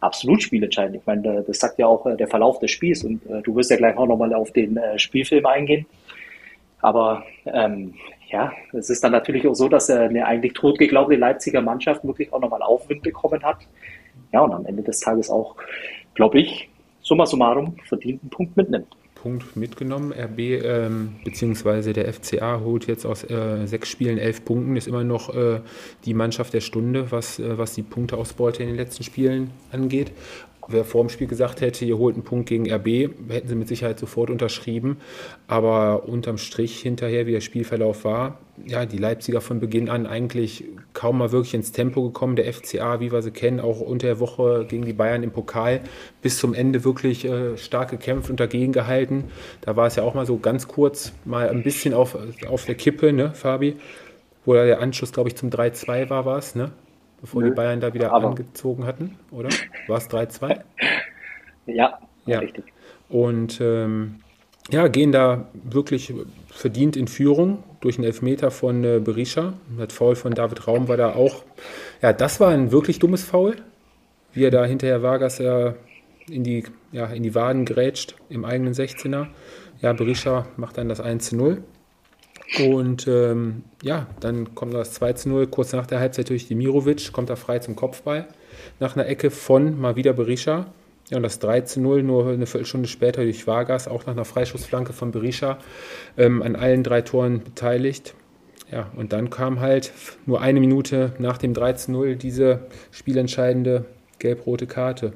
absolut spielentscheidend. Ich meine, das sagt ja auch äh, der Verlauf des Spiels und äh, du wirst ja gleich auch nochmal auf den äh, Spielfilm eingehen. Aber ähm, ja, es ist dann natürlich auch so, dass äh, eine eigentlich totgeglaubte Leipziger Mannschaft wirklich auch nochmal Aufwind bekommen hat. Ja, und am Ende des Tages auch, glaube ich, summa summarum verdienten Punkt mitnimmt. Punkt mitgenommen. RB ähm, bzw. der FCA holt jetzt aus äh, sechs Spielen elf Punkten, ist immer noch äh, die Mannschaft der Stunde, was, äh, was die Punkteausbeute in den letzten Spielen angeht. Wer vor dem Spiel gesagt hätte, ihr holt einen Punkt gegen RB, hätten sie mit Sicherheit sofort unterschrieben. Aber unterm Strich hinterher, wie der Spielverlauf war, ja, die Leipziger von Beginn an eigentlich kaum mal wirklich ins Tempo gekommen. Der FCA, wie wir sie kennen, auch unter der Woche gegen die Bayern im Pokal bis zum Ende wirklich äh, stark gekämpft und dagegen gehalten. Da war es ja auch mal so ganz kurz mal ein bisschen auf, auf der Kippe, ne, Fabi? Wo der Anschluss, glaube ich, zum 3-2 war, war es, ne? Bevor Nö, die Bayern da wieder aber. angezogen hatten, oder? War es 3-2? ja, ja, richtig. Und ähm, ja, gehen da wirklich verdient in Führung durch einen Elfmeter von äh, Berisha. Das Foul von David Raum war da auch. Ja, das war ein wirklich dummes Foul, wie er da hinterher Vargas ja in die, ja, in die Waden grätscht im eigenen 16er. Ja, Berisha macht dann das 1 0. Und ähm, ja, dann kommt das 2 zu 0, kurz nach der Halbzeit durch Dimirovic, kommt er frei zum Kopfball. Nach einer Ecke von mal wieder Berisha. Ja, und das 3 zu 0 nur eine Viertelstunde später durch Vargas, auch nach einer Freischussflanke von Berisha, ähm, an allen drei Toren beteiligt. Ja, und dann kam halt nur eine Minute nach dem 3 zu 0 diese spielentscheidende gelb-rote Karte.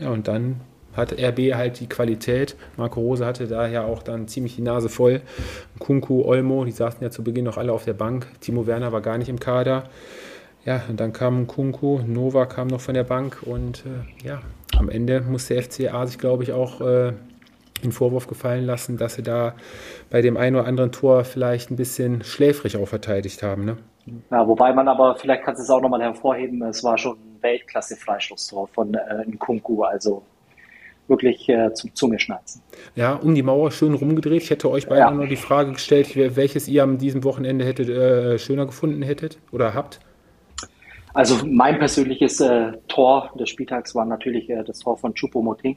Ja, und dann hat RB halt die Qualität. Marco Rose hatte daher auch dann ziemlich die Nase voll. Kunku, Olmo, die saßen ja zu Beginn noch alle auf der Bank. Timo Werner war gar nicht im Kader. Ja, und dann kam Kunku, Nova kam noch von der Bank und äh, ja, am Ende musste der FCA sich, glaube ich, auch äh, den Vorwurf gefallen lassen, dass sie da bei dem einen oder anderen Tor vielleicht ein bisschen schläfrig auch verteidigt haben. Ne? Ja, wobei man aber, vielleicht kannst du es auch nochmal hervorheben, es war schon ein Weltklasse-Freistoßtor von äh, Kunku, also wirklich äh, zum Zungeschnalzen. Ja, um die Mauer schön rumgedreht. Ich hätte euch beide ja. noch die Frage gestellt, welches ihr an diesem Wochenende hättet äh, schöner gefunden hättet oder habt. Also mein persönliches äh, Tor des Spieltags war natürlich äh, das Tor von Choupo-Moting.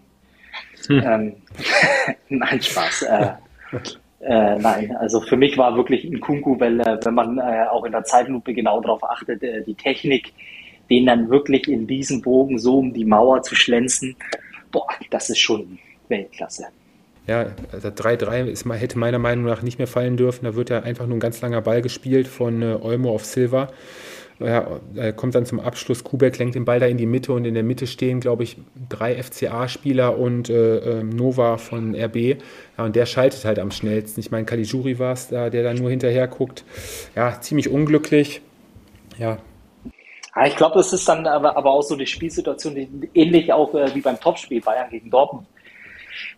Hm. Ähm, nein, Spaß. Äh, äh, nein, also für mich war wirklich ein Kunku, weil äh, wenn man äh, auch in der Zeitlupe genau darauf achtet, äh, die Technik, den dann wirklich in diesem Bogen so um die Mauer zu schlänzen, boah, das ist schon Weltklasse. Ja, also 3-3 hätte meiner Meinung nach nicht mehr fallen dürfen. Da wird ja einfach nur ein ganz langer Ball gespielt von äh, Olmo auf Silva. Ja, er kommt dann zum Abschluss. Kubek lenkt den Ball da in die Mitte und in der Mitte stehen, glaube ich, drei FCA-Spieler und äh, ähm, Nova von RB. Ja, und der schaltet halt am schnellsten. Ich meine, Caligiuri war es da, der da nur hinterher guckt. Ja, ziemlich unglücklich. Ja, ich glaube, das ist dann aber, aber auch so die Spielsituation, die, ähnlich auch äh, wie beim Topspiel Bayern gegen Dortmund.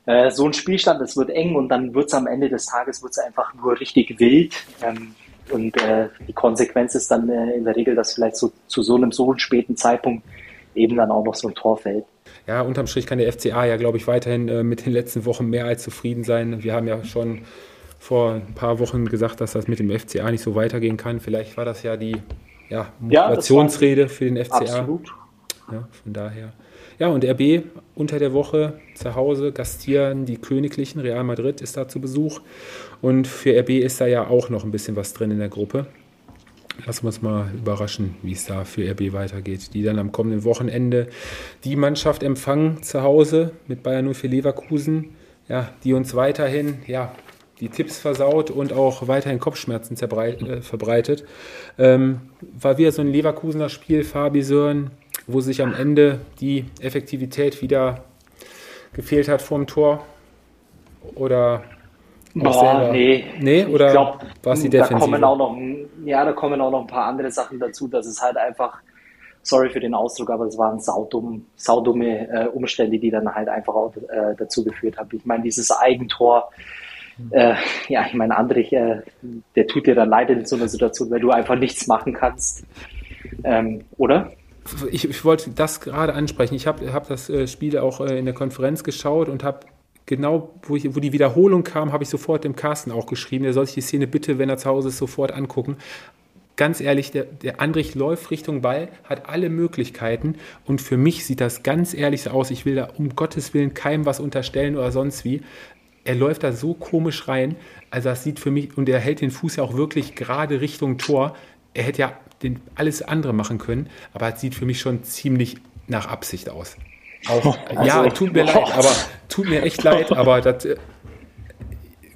Äh, so ein Spielstand, es wird eng und dann wird es am Ende des Tages wird's einfach nur richtig wild. Ähm, und äh, die Konsequenz ist dann äh, in der Regel, dass vielleicht so, zu so einem so späten Zeitpunkt eben dann auch noch so ein Tor fällt. Ja, unterm Strich kann der FCA ja, glaube ich, weiterhin äh, mit den letzten Wochen mehr als zufrieden sein. Wir haben ja schon vor ein paar Wochen gesagt, dass das mit dem FCA nicht so weitergehen kann. Vielleicht war das ja die ja, Motivationsrede ja, für den FCA. Absolut. Ja, von daher. Ja, und RB unter der Woche zu Hause gastieren die Königlichen. Real Madrid ist da zu Besuch. Und für RB ist da ja auch noch ein bisschen was drin in der Gruppe. lassen wir uns mal überraschen, wie es da für RB weitergeht. Die dann am kommenden Wochenende die Mannschaft empfangen zu Hause mit Bayern 04 Leverkusen, ja, die uns weiterhin ja, die Tipps versaut und auch weiterhin Kopfschmerzen äh, verbreitet. Ähm, war wieder so ein Leverkusener Spiel, Fabi Sören, wo sich am Ende die Effektivität wieder gefehlt hat vorm Tor? Oder Boah, nee. Nee, oder glaub, war es die Defensive? Da kommen auch noch, ja, da kommen auch noch ein paar andere Sachen dazu, dass es halt einfach, sorry für den Ausdruck, aber es waren saudumm, saudumme äh, Umstände, die dann halt einfach auch äh, dazu geführt haben. Ich meine, dieses Eigentor, äh, ja, ich meine, Andrich, äh, der tut dir dann leid in so einer Situation, weil du einfach nichts machen kannst. Ähm, oder? Ich, ich, wollte das gerade ansprechen. Ich habe hab das äh, Spiel auch äh, in der Konferenz geschaut und habe genau, wo, ich, wo die Wiederholung kam, habe ich sofort dem Carsten auch geschrieben, er soll sich die Szene bitte, wenn er zu Hause ist, sofort angucken. Ganz ehrlich, der, der Andrich läuft Richtung Ball, hat alle Möglichkeiten und für mich sieht das ganz ehrlich so aus. Ich will da um Gottes Willen keinem was unterstellen oder sonst wie. Er läuft da so komisch rein. Also das sieht für mich, und er hält den Fuß ja auch wirklich gerade Richtung Tor. Er hätte ja den, alles andere machen können, aber es sieht für mich schon ziemlich nach Absicht aus. Auch, also, ja, tut mir leid, aber tut mir echt leid, aber das, äh,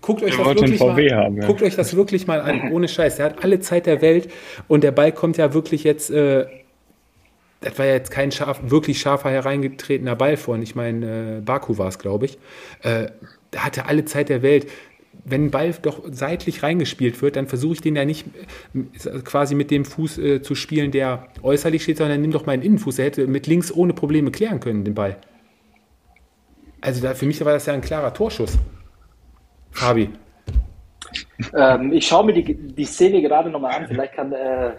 guckt euch das wirklich mal, haben, ja. guckt euch das wirklich mal an, ohne Scheiß. Der hat alle Zeit der Welt und der Ball kommt ja wirklich jetzt. Äh, das war ja jetzt kein scharf, wirklich scharfer hereingetretener Ball von. Ich meine, äh, Baku war es, glaube ich. Äh, da hatte alle Zeit der Welt wenn ein Ball doch seitlich reingespielt wird, dann versuche ich den ja nicht äh, quasi mit dem Fuß äh, zu spielen, der äußerlich steht, sondern nimm doch meinen Innenfuß. Er hätte mit links ohne Probleme klären können, den Ball. Also da, für mich war das ja ein klarer Torschuss. Fabi. Ähm, ich schaue mir die, die Szene gerade nochmal an. Vielleicht kann, äh,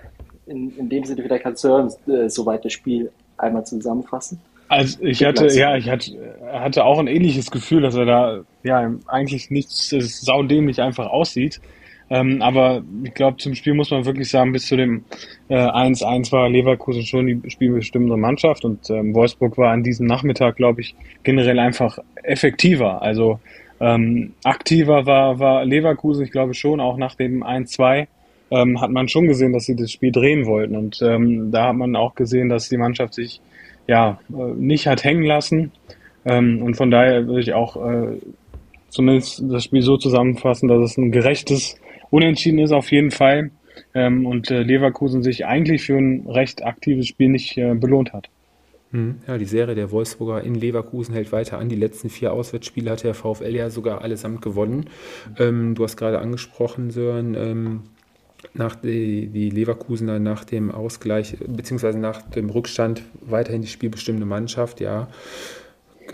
in, in dem Sinne, vielleicht kannst du äh, soweit das Spiel einmal zusammenfassen. Also ich hatte, ja, ich hatte, hatte auch ein ähnliches Gefühl, dass er da ja eigentlich nichts saudämlich einfach aussieht. Ähm, aber ich glaube, zum Spiel muss man wirklich sagen, bis zu dem äh, 1-1 war Leverkusen schon die spielbestimmende Mannschaft und ähm, Wolfsburg war an diesem Nachmittag, glaube ich, generell einfach effektiver. Also ähm, aktiver war, war Leverkusen, ich glaube schon, auch nach dem 1-2 ähm, hat man schon gesehen, dass sie das Spiel drehen wollten. Und ähm, da hat man auch gesehen, dass die Mannschaft sich ja, äh, nicht hat hängen lassen. Ähm, und von daher würde ich auch äh, zumindest das Spiel so zusammenfassen, dass es ein gerechtes Unentschieden ist auf jeden Fall. Ähm, und äh, Leverkusen sich eigentlich für ein recht aktives Spiel nicht äh, belohnt hat. Hm, ja, die Serie der Wolfsburger in Leverkusen hält weiter an. Die letzten vier Auswärtsspiele hat der VfL ja sogar allesamt gewonnen. Ähm, du hast gerade angesprochen, Sören, ähm, nach die, die Leverkusener nach dem Ausgleich, beziehungsweise nach dem Rückstand weiterhin die spielbestimmende Mannschaft, ja.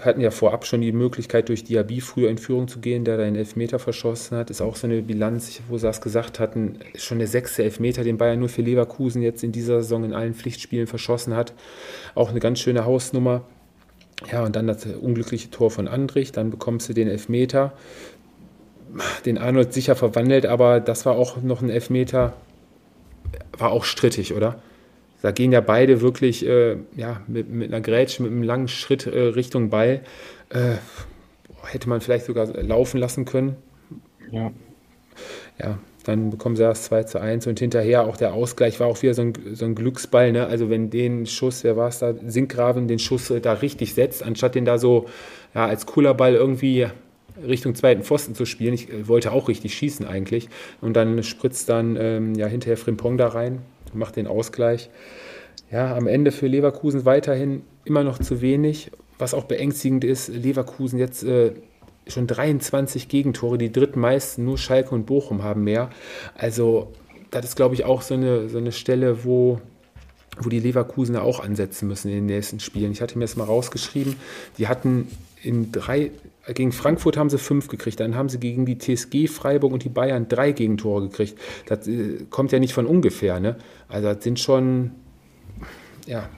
Hatten ja vorab schon die Möglichkeit, durch Diaby früher in Führung zu gehen, der da einen Elfmeter verschossen hat. Ist auch so eine Bilanz, wo sie es gesagt hatten, schon der sechste Elfmeter, den Bayern nur für Leverkusen jetzt in dieser Saison in allen Pflichtspielen verschossen hat. Auch eine ganz schöne Hausnummer. Ja, und dann das unglückliche Tor von Andrich, dann bekommst du den Elfmeter den Arnold sicher verwandelt, aber das war auch noch ein Elfmeter, war auch strittig, oder? Da gehen ja beide wirklich äh, ja, mit, mit einer Grätsche, mit einem langen Schritt äh, Richtung Ball. Äh, hätte man vielleicht sogar laufen lassen können. Ja. Ja, dann bekommen sie das 2 zu 1 und hinterher auch der Ausgleich war auch wieder so ein, so ein Glücksball. Ne? Also wenn den Schuss, wer war es da, Sinkgraven den Schuss äh, da richtig setzt, anstatt den da so ja, als cooler Ball irgendwie Richtung zweiten Pfosten zu spielen. Ich äh, wollte auch richtig schießen eigentlich. Und dann spritzt dann ähm, ja hinterher Frimpong da rein, macht den Ausgleich. Ja, am Ende für Leverkusen weiterhin immer noch zu wenig. Was auch beängstigend ist, Leverkusen jetzt äh, schon 23 Gegentore, die drittmeisten, nur Schalke und Bochum haben mehr. Also das ist, glaube ich, auch so eine, so eine Stelle, wo, wo die Leverkusener auch ansetzen müssen in den nächsten Spielen. Ich hatte mir das mal rausgeschrieben. Die hatten in drei, gegen Frankfurt haben sie fünf gekriegt, dann haben sie gegen die TSG, Freiburg und die Bayern drei Gegentore gekriegt. Das äh, kommt ja nicht von ungefähr, ne? Also das sind schon, ja,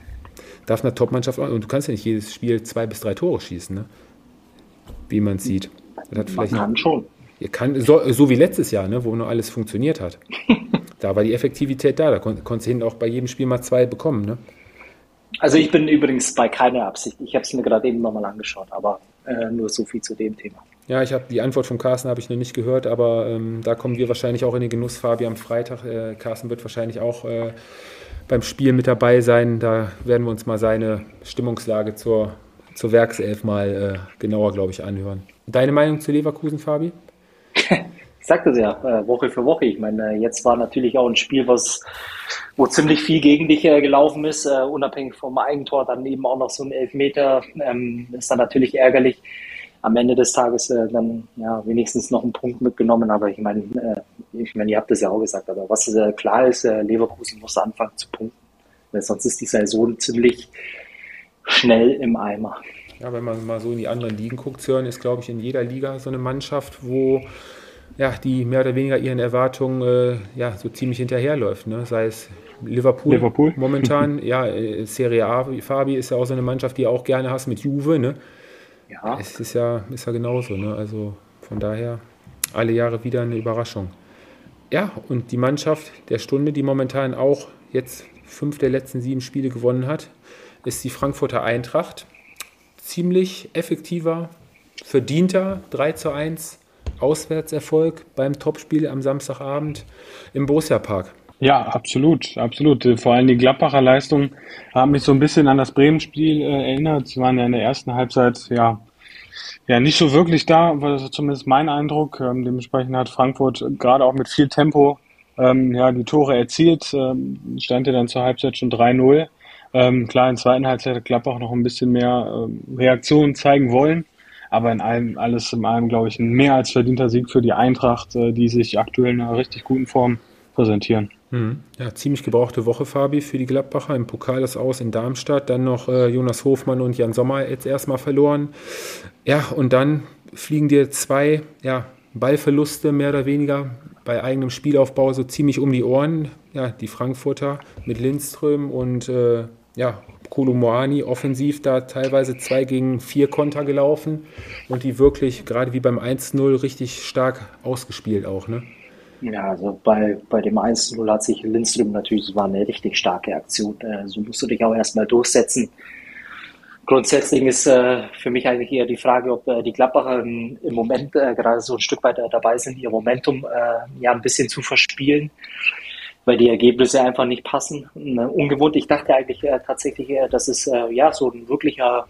darf eine Top-Mannschaft, und du kannst ja nicht jedes Spiel zwei bis drei Tore schießen, ne? Wie man sieht. man kann schon. Ihr kann, so, so, wie letztes Jahr, ne, wo nur alles funktioniert hat. da war die Effektivität da, da kon konntest du hinten auch bei jedem Spiel mal zwei bekommen, ne? Also ich bin übrigens bei keiner Absicht. Ich habe es mir gerade eben nochmal angeschaut, aber äh, nur so viel zu dem Thema. Ja, ich habe die Antwort von Carsten habe ich noch nicht gehört, aber ähm, da kommen wir wahrscheinlich auch in den Genuss, Fabi, am Freitag. Äh, Carsten wird wahrscheinlich auch äh, beim Spiel mit dabei sein. Da werden wir uns mal seine Stimmungslage zur, zur Werkself mal äh, genauer, glaube ich, anhören. Deine Meinung zu Leverkusen, Fabi? Ich sagte es ja, äh, Woche für Woche. Ich meine, äh, jetzt war natürlich auch ein Spiel, was, wo ziemlich viel gegen dich äh, gelaufen ist, unabhängig vom Eigentor, dann eben auch noch so ein Elfmeter, ähm, ist dann natürlich ärgerlich. Am Ende des Tages dann ja wenigstens noch einen Punkt mitgenommen, aber ich meine, ich meine, ihr habt es ja auch gesagt, aber was klar ist, Leverkusen muss anfangen zu punkten, weil sonst ist die Saison ziemlich schnell im Eimer. Ja, wenn man mal so in die anderen Ligen guckt, Sören ist, glaube ich, in jeder Liga so eine Mannschaft, wo ja, die mehr oder weniger ihren Erwartungen äh, ja, so ziemlich hinterherläuft. Ne? Sei es Liverpool, Liverpool. momentan, ja, äh, Serie A, Fabi ist ja auch so eine Mannschaft, die du auch gerne hast mit Juve. Ne? Ja. Es ist ja, ist ja genauso. Ne? Also von daher alle Jahre wieder eine Überraschung. Ja, und die Mannschaft der Stunde, die momentan auch jetzt fünf der letzten sieben Spiele gewonnen hat, ist die Frankfurter Eintracht. Ziemlich effektiver, verdienter 3 zu 1 Auswärtserfolg beim Topspiel am Samstagabend im Borussia Park. Ja, absolut, absolut. Vor allem die Gladbacher Leistungen haben mich so ein bisschen an das Bremen-Spiel äh, erinnert. Sie waren ja in der ersten Halbzeit ja, ja nicht so wirklich da, war das zumindest mein Eindruck. Ähm, dementsprechend hat Frankfurt gerade auch mit viel Tempo ähm, ja, die Tore erzielt, ähm, stand ja dann zur Halbzeit schon 3-0. Ähm, klar, in der zweiten Halbzeit hat Gladbach noch ein bisschen mehr ähm, Reaktionen zeigen wollen. Aber in allem, alles in allem, glaube ich, ein mehr als verdienter Sieg für die Eintracht, äh, die sich aktuell in einer richtig guten Form präsentieren. Mhm. Ja, ziemlich gebrauchte Woche, Fabi, für die Gladbacher. Im Pokal ist aus in Darmstadt. Dann noch äh, Jonas Hofmann und Jan Sommer jetzt erstmal verloren. Ja, und dann fliegen dir zwei ja, Ballverluste mehr oder weniger bei eigenem Spielaufbau so ziemlich um die Ohren. Ja, die Frankfurter mit Lindström und äh, ja, Kolomoani offensiv da teilweise zwei gegen vier Konter gelaufen und die wirklich, gerade wie beim 1-0, richtig stark ausgespielt auch, ne? Ja, also bei, bei dem 1-0 hat sich Lindström natürlich, das war eine richtig starke Aktion. Äh, so musst du dich auch erstmal durchsetzen. Grundsätzlich ist äh, für mich eigentlich eher die Frage, ob äh, die Gladbacher im Moment äh, gerade so ein Stück weit dabei sind, ihr Momentum äh, ja ein bisschen zu verspielen weil die Ergebnisse einfach nicht passen. Ne, ungewohnt. Ich dachte eigentlich äh, tatsächlich, äh, dass es äh, ja so ein wirklicher,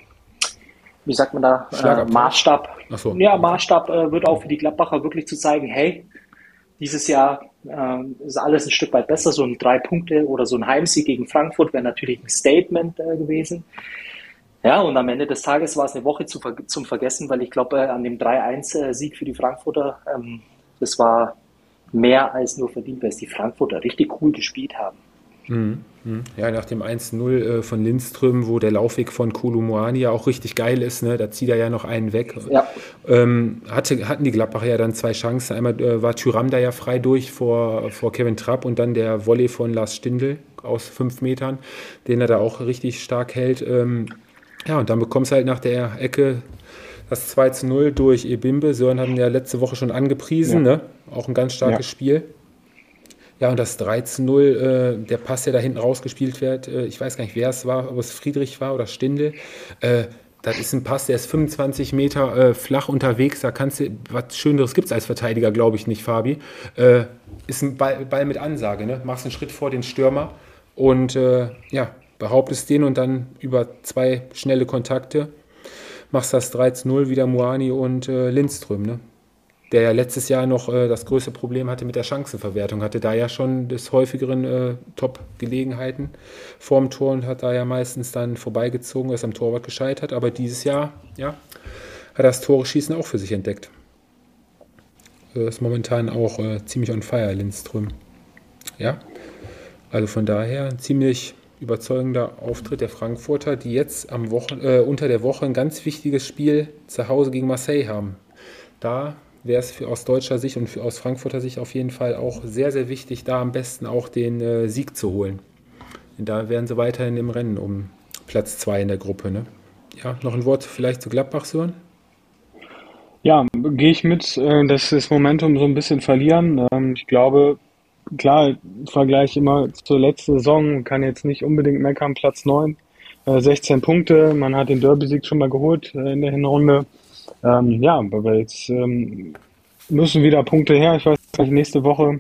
wie sagt man da, äh, Maßstab. So. Ja, Maßstab äh, wird auch für die Gladbacher wirklich zu zeigen, hey, dieses Jahr äh, ist alles ein Stück weit besser. So ein drei Punkte oder so ein Heimsieg gegen Frankfurt wäre natürlich ein Statement gewesen. Ja, und am Ende des Tages war es eine Woche zu, zum Vergessen, weil ich glaube, an dem 3-1-Sieg für die Frankfurter, ähm, das war mehr als nur verdient, weil es die Frankfurter richtig cool gespielt haben. Mhm. mhm. Ja, nach dem 1-0 äh, von Lindström, wo der Laufweg von Kolomoani ja auch richtig geil ist, ne? da zieht er ja noch einen weg. Ja. Ähm, hatte, hatten die Gladbacher ja dann zwei Chancen. Einmal äh, war Tyram da ja frei durch vor, vor Kevin Trapp und dann der Volley von Lars Stindl aus fünf Metern, den er da auch richtig stark hält. Ähm, ja, und dann bekommst du halt nach der Ecke das 2 zu 0 durch Ebimbe. Sören hatten ja letzte Woche schon angepriesen, ja. ne? auch ein ganz starkes ja. Spiel. Ja, und das 3 zu 0, äh, der Pass, der da hinten rausgespielt wird, äh, ich weiß gar nicht, wer es war, ob es Friedrich war oder Stindel. Äh, das ist ein Pass, der ist 25 Meter äh, flach unterwegs. Da kannst du, was Schöneres gibt es als Verteidiger, glaube ich nicht, Fabi. Äh, ist ein Ball, Ball, mit Ansage, ne? Machst einen Schritt vor den Stürmer und äh, ja, behauptest den und dann über zwei schnelle Kontakte machst das 3-0 wieder Moani und äh, Lindström, ne? der ja letztes Jahr noch äh, das größte Problem hatte mit der Chancenverwertung, hatte da ja schon des häufigeren äh, Top-Gelegenheiten vorm Tor und hat da ja meistens dann vorbeigezogen, ist am Torwart gescheitert, aber dieses Jahr, ja, hat das Tore schießen auch für sich entdeckt. Also ist momentan auch äh, ziemlich on fire, Lindström. Ja, also von daher ziemlich überzeugender Auftritt der Frankfurter, die jetzt am äh, unter der Woche ein ganz wichtiges Spiel zu Hause gegen Marseille haben. Da wäre es aus deutscher Sicht und aus Frankfurter Sicht auf jeden Fall auch sehr, sehr wichtig, da am besten auch den äh, Sieg zu holen. Denn da wären sie weiterhin im Rennen um Platz 2 in der Gruppe. Ne? Ja, noch ein Wort vielleicht zu Gladbach, Sören? Ja, gehe ich mit, äh, dass das Momentum so ein bisschen verlieren. Ähm, ich glaube, klar, Vergleich immer zur letzten Saison, kann jetzt nicht unbedingt meckern, Platz 9, äh, 16 Punkte, man hat den Derby-Sieg schon mal geholt äh, in der Hinrunde. ähm, ja, aber jetzt ähm, müssen wieder Punkte her. Ich weiß nicht, nächste Woche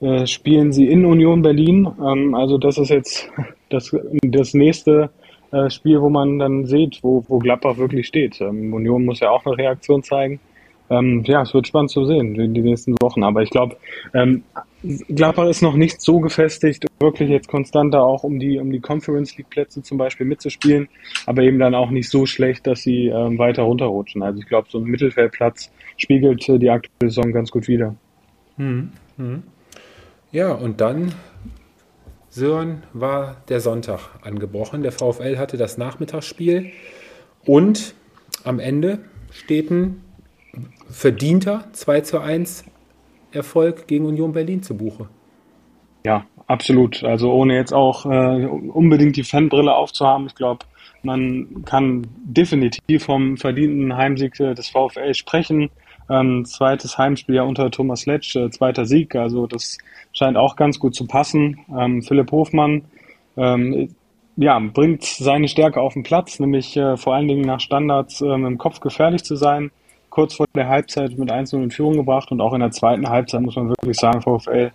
äh, spielen sie in Union Berlin. Ähm, also das ist jetzt das, das nächste äh, Spiel, wo man dann sieht, wo, wo Gladbach wirklich steht. Ähm, Union muss ja auch eine Reaktion zeigen. Ähm, ja, es wird spannend zu sehen in die nächsten Wochen. Aber ich glaube, ähm, Gladbach ist noch nicht so gefestigt, wirklich jetzt konstanter auch um die, um die Conference League Plätze zum Beispiel mitzuspielen, aber eben dann auch nicht so schlecht, dass sie ähm, weiter runterrutschen. Also ich glaube, so ein Mittelfeldplatz spiegelt äh, die aktuelle Saison ganz gut wider. Hm, hm. Ja, und dann, Sören, war der Sonntag angebrochen. Der VfL hatte das Nachmittagsspiel und am Ende steht ein verdienter 2 zu 1 Erfolg gegen Union Berlin zu Buche. Ja, absolut. Also ohne jetzt auch äh, unbedingt die Fanbrille aufzuhaben. Ich glaube, man kann definitiv vom verdienten Heimsieg des VfL sprechen. Ähm, zweites Heimspiel ja unter Thomas Letsch, äh, zweiter Sieg. Also das scheint auch ganz gut zu passen. Ähm, Philipp Hofmann ähm, ja, bringt seine Stärke auf den Platz, nämlich äh, vor allen Dingen nach Standards ähm, im Kopf gefährlich zu sein kurz vor der Halbzeit mit 1 in Führung gebracht und auch in der zweiten Halbzeit muss man wirklich sagen, VfL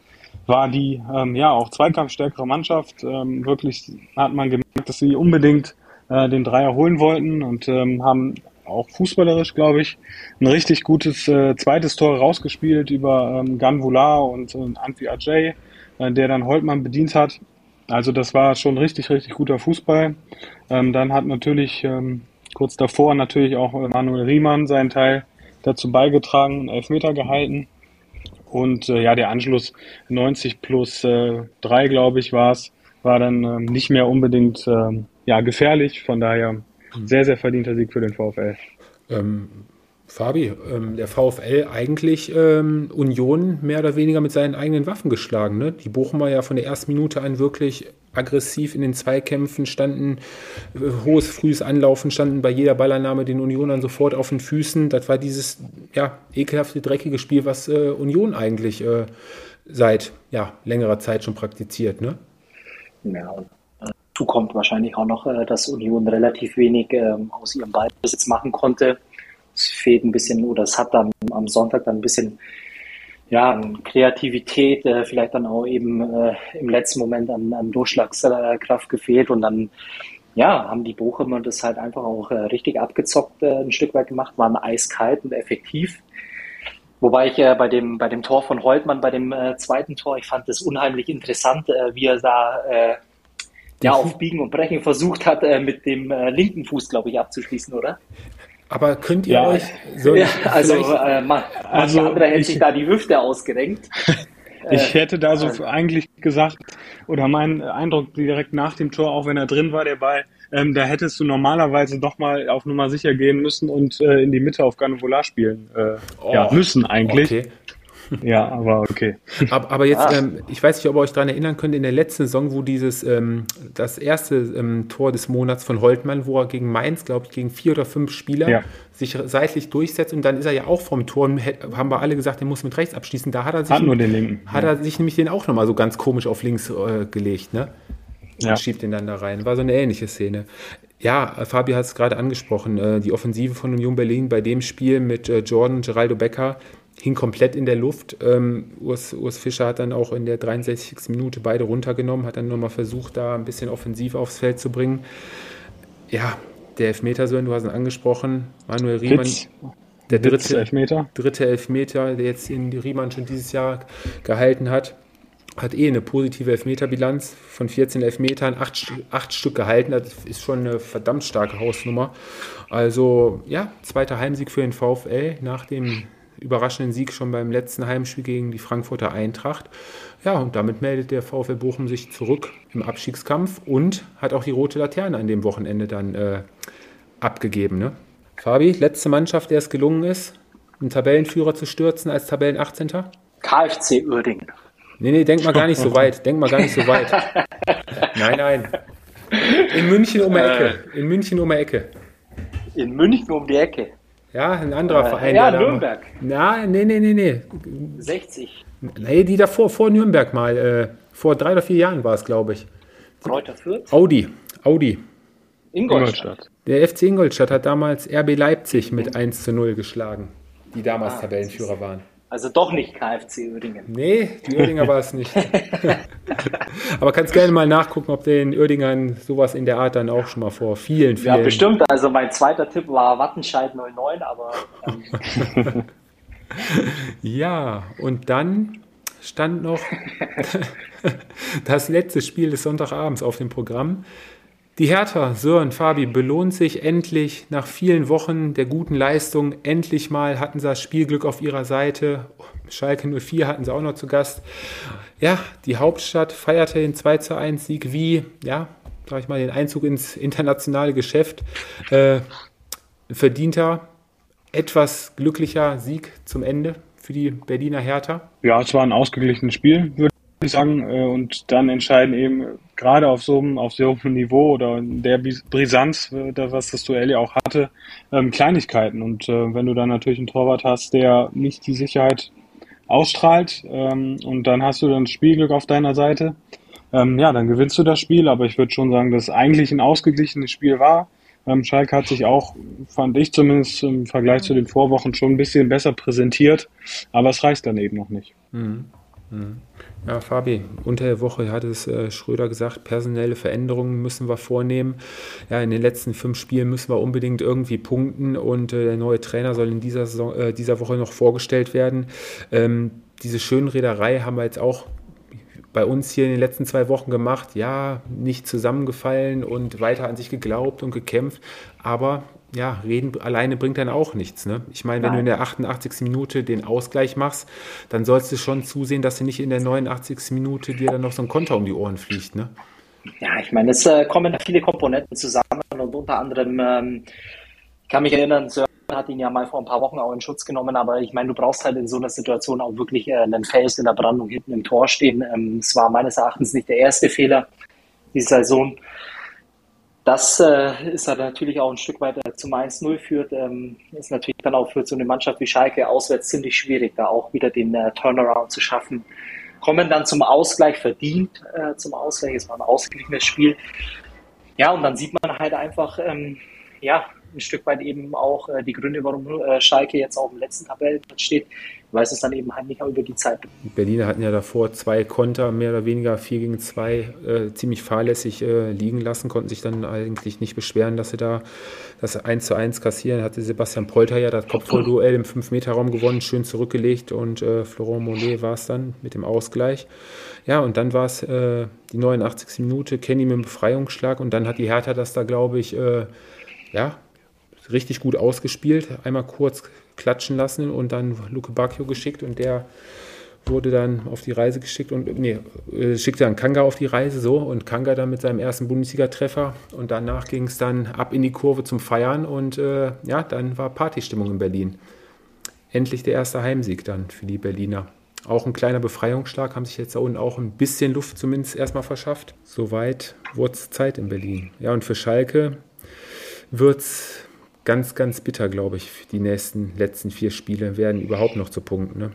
war die ähm, ja auch zweikampfstärkere Mannschaft. Ähm, wirklich hat man gemerkt, dass sie unbedingt äh, den Dreier holen wollten und ähm, haben auch fußballerisch, glaube ich, ein richtig gutes äh, zweites Tor rausgespielt über ähm, Ganvula und, und Antwi Ajay, äh, der dann Holtmann bedient hat. Also das war schon richtig, richtig guter Fußball. Ähm, dann hat natürlich ähm, kurz davor natürlich auch Manuel Riemann seinen Teil dazu beigetragen, einen Elfmeter gehalten. Und äh, ja, der Anschluss 90 plus äh, 3, glaube ich, war es, war dann äh, nicht mehr unbedingt äh, ja, gefährlich. Von daher sehr, sehr verdienter Sieg für den VfL. Ähm, Fabi, ähm, der VfL eigentlich ähm, Union mehr oder weniger mit seinen eigenen Waffen geschlagen. Ne? Die Bochumer ja von der ersten Minute an wirklich aggressiv in den Zweikämpfen standen, äh, hohes, frühes Anlaufen standen bei jeder Ballannahme den Unionern sofort auf den Füßen. Das war dieses ja, ekelhafte, dreckige Spiel, was äh, Union eigentlich äh, seit ja, längerer Zeit schon praktiziert. Ne? Ja, dazu kommt wahrscheinlich auch noch, äh, dass Union relativ wenig ähm, aus ihrem Ballbesitz machen konnte es fehlt ein bisschen, oder es hat dann am Sonntag dann ein bisschen ja, Kreativität, äh, vielleicht dann auch eben äh, im letzten Moment an, an Durchschlagskraft gefehlt und dann ja, haben die Bochumer das halt einfach auch äh, richtig abgezockt äh, ein Stück weit gemacht, waren eiskalt und effektiv. Wobei ich äh, bei, dem, bei dem Tor von Holtmann, bei dem äh, zweiten Tor, ich fand das unheimlich interessant, wie er da ja, auf Biegen und Brechen versucht hat, mit dem linken Fuß, glaube ich, abzuschließen, oder? Aber könnt ihr Ja, euch so ja, also äh, man, Also, andere hätte ich- sich da die Hüfte ausgerenkt. Ich hätte da so eigentlich gesagt, oder mein Eindruck direkt nach dem Tor, auch wenn er drin war, der Ball, ähm, da hättest du normalerweise doch mal auf Nummer sicher gehen müssen und äh, in die Mitte auf Ganvola spielen. Äh, ja, müssen eigentlich. Okay. Ja, aber okay. Aber, aber jetzt, Ah. ähm, ich weiß nicht, ob ihr euch daran erinnern könnt, in der letzten Saison, wo dieses, ähm, das erste ähm, Tor des Monats von Holtmann, wo er gegen Mainz, glaube ich, gegen vier oder fünf Spieler Ja. sich seitlich durchsetzt und dann ist er ja auch vom Tor, haben wir alle gesagt, er muss mit rechts abschließen. Da hat er sich, Hat nur den linken. hat er sich nämlich den auch nochmal so ganz komisch auf links äh, gelegt, ne? Und Ja. schiebt den dann da rein. War so eine ähnliche Szene. Ja, äh, Fabi hat es gerade angesprochen, äh, die Offensive von Union Berlin bei dem Spiel mit äh, Jordan, Geraldo Becker hing komplett in der Luft. Ähm, Urs, Urs Fischer hat dann auch in der 63. Minute beide runtergenommen, hat dann nochmal versucht, da ein bisschen offensiv aufs Feld zu bringen. Ja, der Elfmeter, Sören, du hast ihn angesprochen. Manuel Riemann, Witz, der dritte, Elfmeter. dritte Elfmeter, der jetzt in Riemann schon dieses Jahr gehalten hat, hat eh eine positive Elfmeterbilanz von 14 Elfmetern, acht, St- acht Stück gehalten. Das ist schon eine verdammt starke Hausnummer. Also ja, zweiter Heimsieg für den VfL nach dem überraschenden Sieg schon beim letzten Heimspiel gegen die Frankfurter Eintracht. Ja, und damit meldet der VfL Bochum sich zurück im Abstiegskampf und hat auch die rote Laterne an dem Wochenende dann äh, abgegeben. Ne? Fabi, letzte Mannschaft, der es gelungen ist, einen Tabellenführer zu stürzen als Tabellen 18. KfC Uerdingen. Nee, nee, denk mal gar nicht so weit. Denk mal gar nicht so weit. Nein, nein. In München um die Ecke. In München um die Ecke. In München um die Ecke. Ja, ein anderer Äh, Verein. ja, Nürnberg. Na, nee, nee, nee, nee. 60. Nee, die davor, vor Nürnberg mal. Äh, vor drei oder vier Jahren war es, glaube ich. Kräuter Fürth. Audi. Audi. Ingolstadt. Ingolstadt. Der FC Ingolstadt hat damals RB Leipzig mit 1 zu 0 geschlagen, die damals ah, Tabellenführer waren. Also doch nicht KfC Uerdingen. Nee, die Uerdinger war es nicht. Aber kannst gerne mal nachgucken, ob den Uerdingern sowas in der Art dann auch schon mal vor vielen, vielen... Ja, bestimmt. Also mein zweiter Tipp war Wattenscheid 09, aber... Ähm. ja, und dann stand noch das letzte Spiel des Sonntagabends auf dem Programm. Die Hertha, Sören, Fabi, belohnt sich endlich nach vielen Wochen der guten Leistung. Endlich mal hatten sie das Spielglück auf ihrer Seite. Schalke 04 hatten sie auch noch zu Gast. Ja, die Hauptstadt feierte den 2 zu 1 Sieg wie, ja, sag ich mal, den Einzug ins internationale Geschäft. Äh, verdienter, etwas glücklicher Sieg zum Ende für die Berliner Hertha. Ja, es war ein ausgeglichenes Spiel, würde sagen. Äh, und dann entscheiden eben gerade auf so einem, auf so einem Niveau oder der Brisanz, äh, was das Duell ja auch hatte, ähm, Kleinigkeiten. Und äh, wenn du dann natürlich einen Torwart hast, der nicht die Sicherheit ausstrahlt ähm, und dann hast du dann Spielglück auf deiner Seite, ähm, ja, dann gewinnst du das Spiel. Aber ich würde schon sagen, dass eigentlich ein ausgeglichenes Spiel war. Schalke hat sich auch, fand ich zumindest im Vergleich zu den Vorwochen, schon ein bisschen besser präsentiert. Aber es reicht dann eben noch nicht. Mhm. Mhm. Ja, Fabi, unter der Woche hat es äh, Schröder gesagt, personelle Veränderungen müssen wir vornehmen. Ja, in den letzten fünf Spielen müssen wir unbedingt irgendwie punkten und äh, der neue Trainer soll in dieser, Saison, äh, dieser Woche noch vorgestellt werden. Ähm, diese Schönrederei haben wir jetzt auch bei uns hier in den letzten zwei Wochen gemacht. Ja, nicht zusammengefallen und weiter an sich geglaubt und gekämpft. Aber ja, reden alleine bringt dann auch nichts. Ne? Ich meine, wenn du in der 88. Minute den Ausgleich machst, dann sollst du schon zusehen, dass du nicht in der 89. Minute dir dann noch so ein Konter um die Ohren fliegt. Ne? Ja, ich meine, es äh, kommen viele Komponenten zusammen und unter anderem, ähm, ich kann mich erinnern, Sören hat ihn ja mal vor ein paar Wochen auch in Schutz genommen, aber ich meine, du brauchst halt in so einer Situation auch wirklich äh, einen Fels in der Brandung hinten im Tor stehen. Ähm, es war meines Erachtens nicht der erste Fehler dieser Saison das äh, ist halt natürlich auch ein Stück weit äh, zum 1-0 führt, ähm, ist natürlich dann auch für so eine Mannschaft wie Schalke auswärts ziemlich schwierig, da auch wieder den äh, Turnaround zu schaffen. Kommen dann zum Ausgleich verdient, äh, zum Ausgleich, es war ein ausgeglichenes Spiel. Ja, und dann sieht man halt einfach, ähm, ja, ein Stück weit eben auch äh, die Gründe, warum äh, Schalke jetzt auf dem letzten Tabellenplatz steht weil es dann eben halt nicht über die Zeit. Die Berliner hatten ja davor zwei Konter, mehr oder weniger 4 gegen 2, äh, ziemlich fahrlässig äh, liegen lassen, konnten sich dann eigentlich nicht beschweren, dass sie da das 1 zu 1 kassieren. Hatte Sebastian Polter ja das Kopfballduell im 5-Meter-Raum gewonnen, schön zurückgelegt und äh, Florent Mollet war es dann mit dem Ausgleich. Ja, und dann war es äh, die 89. Minute, Kenny mit dem Befreiungsschlag und dann hat die Hertha das da, glaube ich, äh, ja, richtig gut ausgespielt. Einmal kurz klatschen lassen und dann Luke Bacchio geschickt und der wurde dann auf die Reise geschickt und nee, äh, schickte dann Kanga auf die Reise so und Kanga dann mit seinem ersten Bundesliga-Treffer und danach ging es dann ab in die Kurve zum Feiern und äh, ja, dann war Partystimmung in Berlin. Endlich der erste Heimsieg dann für die Berliner. Auch ein kleiner Befreiungsschlag, haben sich jetzt da unten auch ein bisschen Luft zumindest erstmal verschafft. Soweit wurde es Zeit in Berlin. Ja, und für Schalke wird es ganz, ganz bitter, glaube ich. Die nächsten letzten vier Spiele werden überhaupt noch zu punkten. Ne?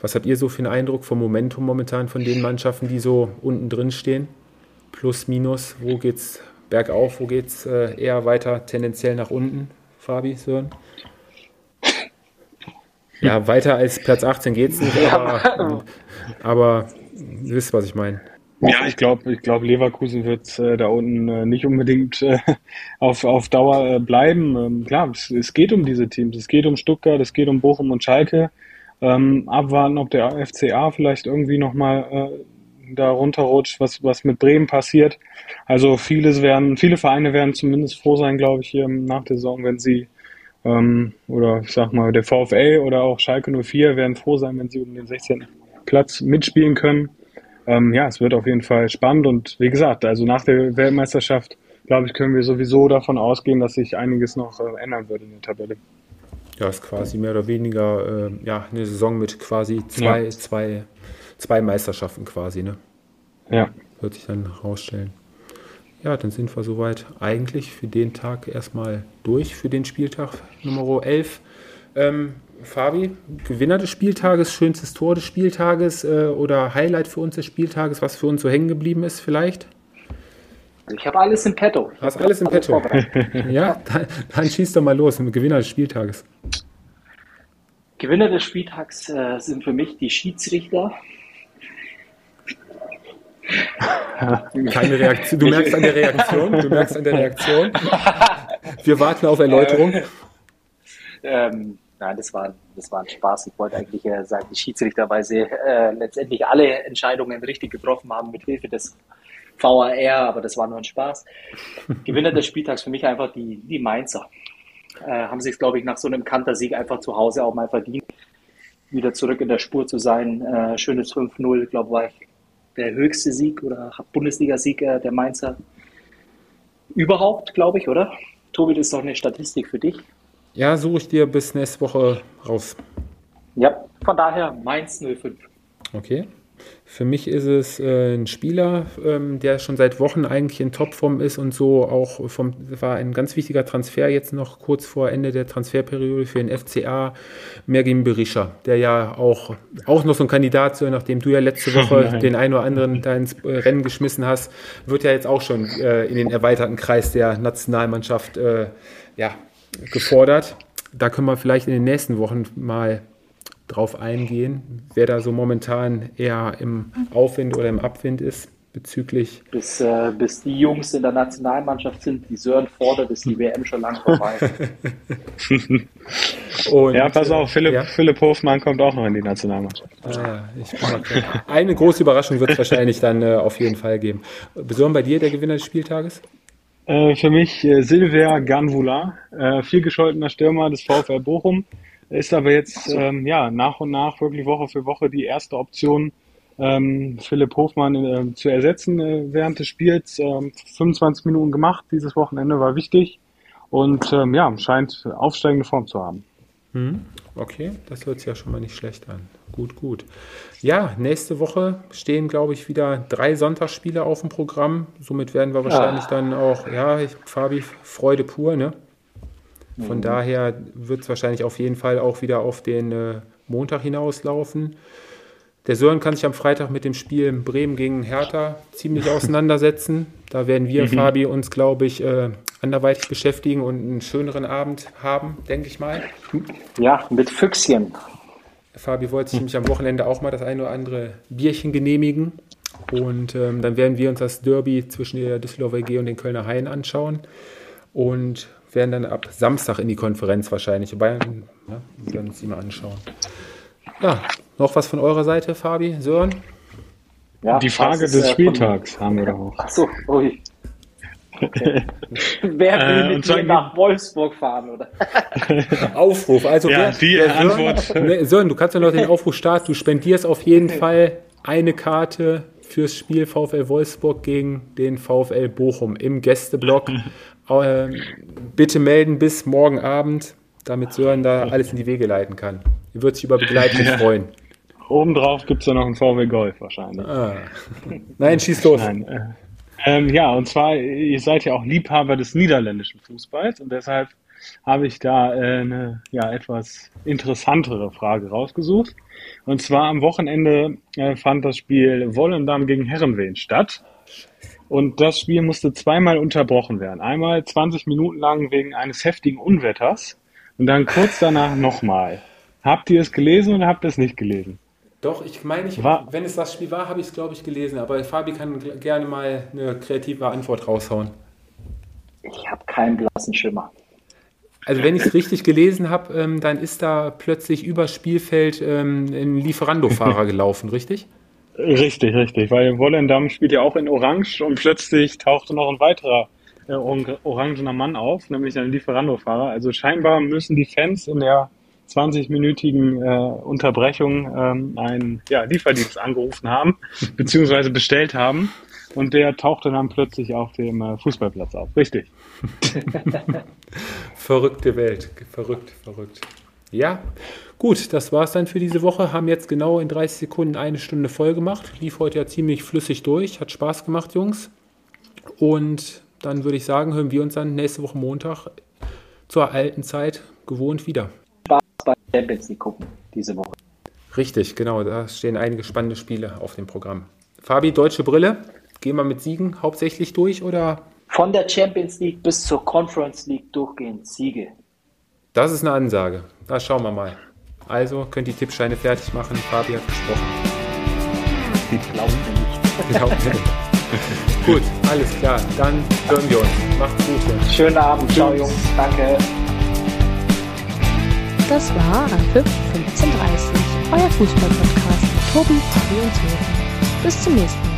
Was habt ihr so für einen Eindruck vom Momentum momentan von den Mannschaften, die so unten drin stehen? Plus, minus, wo geht's bergauf, wo geht's äh, eher weiter tendenziell nach unten, Fabi, Sören? Ja, weiter als Platz 18 geht's nicht, aber, aber ihr wisst, was ich meine. Ja, ich glaube, ich glaube, Leverkusen wird äh, da unten äh, nicht unbedingt äh, auf, auf Dauer äh, bleiben. Ähm, klar, es, es, geht um diese Teams. Es geht um Stuttgart, es geht um Bochum und Schalke. Ähm, abwarten, ob der FCA vielleicht irgendwie nochmal äh, da runterrutscht, was, was mit Bremen passiert. Also vieles werden, viele Vereine werden zumindest froh sein, glaube ich, hier nach der Saison, wenn sie ähm, oder ich sag mal, der VfL oder auch Schalke 04 werden froh sein, wenn sie um den 16. Platz mitspielen können ähm, ja, es wird auf jeden Fall spannend und wie gesagt, also nach der Weltmeisterschaft, glaube ich, können wir sowieso davon ausgehen, dass sich einiges noch äh, ändern wird in der Tabelle. Ja, ist quasi mehr oder weniger äh, ja, eine Saison mit quasi zwei, ja. zwei, zwei Meisterschaften quasi, ne? Ja. Wird sich dann rausstellen. Ja, dann sind wir soweit eigentlich für den Tag erstmal durch, für den Spieltag Nummer 11. Ähm, Fabi, Gewinner des Spieltages, schönstes Tor des Spieltages äh, oder Highlight für uns des Spieltages, was für uns so hängen geblieben ist vielleicht? Ich habe alles im Petto. Ich Hast alles im alles Petto. ja, dann, dann schieß doch mal los. Gewinner des Spieltages. Gewinner des Spieltags äh, sind für mich die Schiedsrichter. Keine Reaktion. Du merkst an der Reaktion. Du merkst an der Reaktion. Wir warten auf Erläuterung. Ähm, nein, das war, das war ein Spaß. Ich wollte eigentlich äh, sagen, die Schiedsrichter, weil sie äh, letztendlich alle Entscheidungen richtig getroffen haben mit Hilfe des VAR, aber das war nur ein Spaß. Gewinner des Spieltags für mich einfach die, die Mainzer. Äh, haben sich, glaube ich, nach so einem Kantersieg einfach zu Hause auch mal verdient, wieder zurück in der Spur zu sein. Äh, schönes 5-0, glaube war ich der höchste Sieg oder Bundesliga-Sieg äh, der Mainzer überhaupt, glaube ich, oder? Tobi, das ist doch eine Statistik für dich. Ja, suche ich dir bis nächste Woche raus. Ja, von daher Mainz 05. Okay. Für mich ist es äh, ein Spieler, ähm, der schon seit Wochen eigentlich in Topform ist und so auch vom, war ein ganz wichtiger Transfer jetzt noch kurz vor Ende der Transferperiode für den FCA, Mergin Berisha, der ja auch, auch noch so ein Kandidat, so, nachdem du ja letzte Woche Nein. den einen oder anderen da ins äh, Rennen geschmissen hast, wird ja jetzt auch schon äh, in den erweiterten Kreis der Nationalmannschaft äh, ja, gefordert. Da können wir vielleicht in den nächsten Wochen mal drauf eingehen, wer da so momentan eher im Aufwind oder im Abwind ist bezüglich. Bis, äh, bis die Jungs in der Nationalmannschaft sind, die Sören fordert, ist die WM schon lang vorbei. Und, ja, pass auf, Philipp, ja? Philipp Hofmann kommt auch noch in die Nationalmannschaft. Ah, Eine große Überraschung wird es wahrscheinlich dann äh, auf jeden Fall geben. Besonders bei dir der Gewinner des Spieltages? Äh, für mich äh, Silvia Ganvula, äh, viel gescholtener Stürmer des VfL Bochum. Ist aber jetzt ähm, ja nach und nach wirklich Woche für Woche die erste Option, ähm, Philipp Hofmann äh, zu ersetzen äh, während des Spiels. Ähm, 25 Minuten gemacht, dieses Wochenende war wichtig. Und ähm, ja, scheint aufsteigende Form zu haben. Hm, okay, das hört sich ja schon mal nicht schlecht an. Gut, gut. Ja, nächste Woche stehen, glaube ich, wieder drei Sonntagsspiele auf dem Programm. Somit werden wir wahrscheinlich ah. dann auch, ja, Fabi, Freude pur, ne? Von mhm. daher wird es wahrscheinlich auf jeden Fall auch wieder auf den äh, Montag hinauslaufen. Der Sören kann sich am Freitag mit dem Spiel Bremen gegen Hertha ziemlich auseinandersetzen. Da werden wir, mhm. Fabi, uns, glaube ich, äh, anderweitig beschäftigen und einen schöneren Abend haben, denke ich mal. Ja, mit Füchschen. Fabi wollte sich nämlich am Wochenende auch mal das eine oder andere Bierchen genehmigen. Und ähm, dann werden wir uns das Derby zwischen der Düsseldorfer EG und den Kölner Haien anschauen. Und werden dann ab Samstag in die Konferenz wahrscheinlich. Bayern, ja, wir werden uns die mal anschauen. Ja, noch was von eurer Seite, Fabi, Sören? Ja, die Frage des äh, Spieltags haben wir da auch. Achso, ui. Okay. wer will äh, mit dir nach Wolfsburg fahren, oder? Aufruf, also ja, wer, die wer Antwort. Sören, Sören, du kannst ja noch den Aufruf starten. Du spendierst auf jeden Fall eine Karte fürs Spiel VfL Wolfsburg gegen den VfL Bochum im Gästeblock. Äh, bitte melden bis morgen Abend, damit Sören da alles in die Wege leiten kann. Er wird sich über Begleitung ja. freuen. Obendrauf gibt es ja noch einen VW Golf wahrscheinlich. Ah. Nein, schieß los. Nein, äh, ähm, ja, und zwar, ihr seid ja auch Liebhaber des niederländischen Fußballs und deshalb habe ich da äh, eine ja, etwas interessantere Frage rausgesucht. Und zwar am Wochenende äh, fand das Spiel Wollendam gegen Herrenwehen statt. Und das Spiel musste zweimal unterbrochen werden. Einmal 20 Minuten lang wegen eines heftigen Unwetters und dann kurz danach nochmal. Habt ihr es gelesen oder habt ihr es nicht gelesen? Doch, ich meine, ich, war, wenn es das Spiel war, habe ich es, glaube ich, gelesen. Aber Fabi kann gerne mal eine kreative Antwort raushauen. Ich habe keinen blassen Schimmer. Also wenn ich es richtig gelesen habe, ähm, dann ist da plötzlich über Spielfeld ähm, ein Lieferando-Fahrer gelaufen, richtig? Richtig, richtig, weil Wollendam spielt ja auch in Orange und plötzlich tauchte noch ein weiterer äh, orangener Mann auf, nämlich ein Lieferando-Fahrer. Also scheinbar müssen die Fans in der 20-minütigen äh, Unterbrechung ähm, einen ja, Lieferdienst angerufen haben, beziehungsweise bestellt haben. Und der tauchte dann plötzlich auf dem äh, Fußballplatz auf. Richtig. Verrückte Welt. Verrückt, verrückt. Ja, gut, das war es dann für diese Woche. Haben jetzt genau in 30 Sekunden eine Stunde voll gemacht. Lief heute ja ziemlich flüssig durch. Hat Spaß gemacht, Jungs. Und dann würde ich sagen, hören wir uns dann nächste Woche Montag zur alten Zeit gewohnt wieder. Bei Champions League gucken diese Woche. Richtig, genau. Da stehen einige spannende Spiele auf dem Programm. Fabi, deutsche Brille gehen wir mit Siegen hauptsächlich durch oder? Von der Champions League bis zur Conference League durchgehend Siege. Das ist eine Ansage. Da schauen wir mal. Also könnt ihr die Tippscheine fertig machen. Fabi hat gesprochen. Glauben wir nicht. Glaubt mir nicht. Gut, alles klar. Dann hören wir uns. Macht's gut. Schönen Abend. Ciao, Jungs. Danke. Das war Anpfiff 1530, euer Fußball-Podcast mit Tobi, Fabi und Sören. Bis zum nächsten Mal.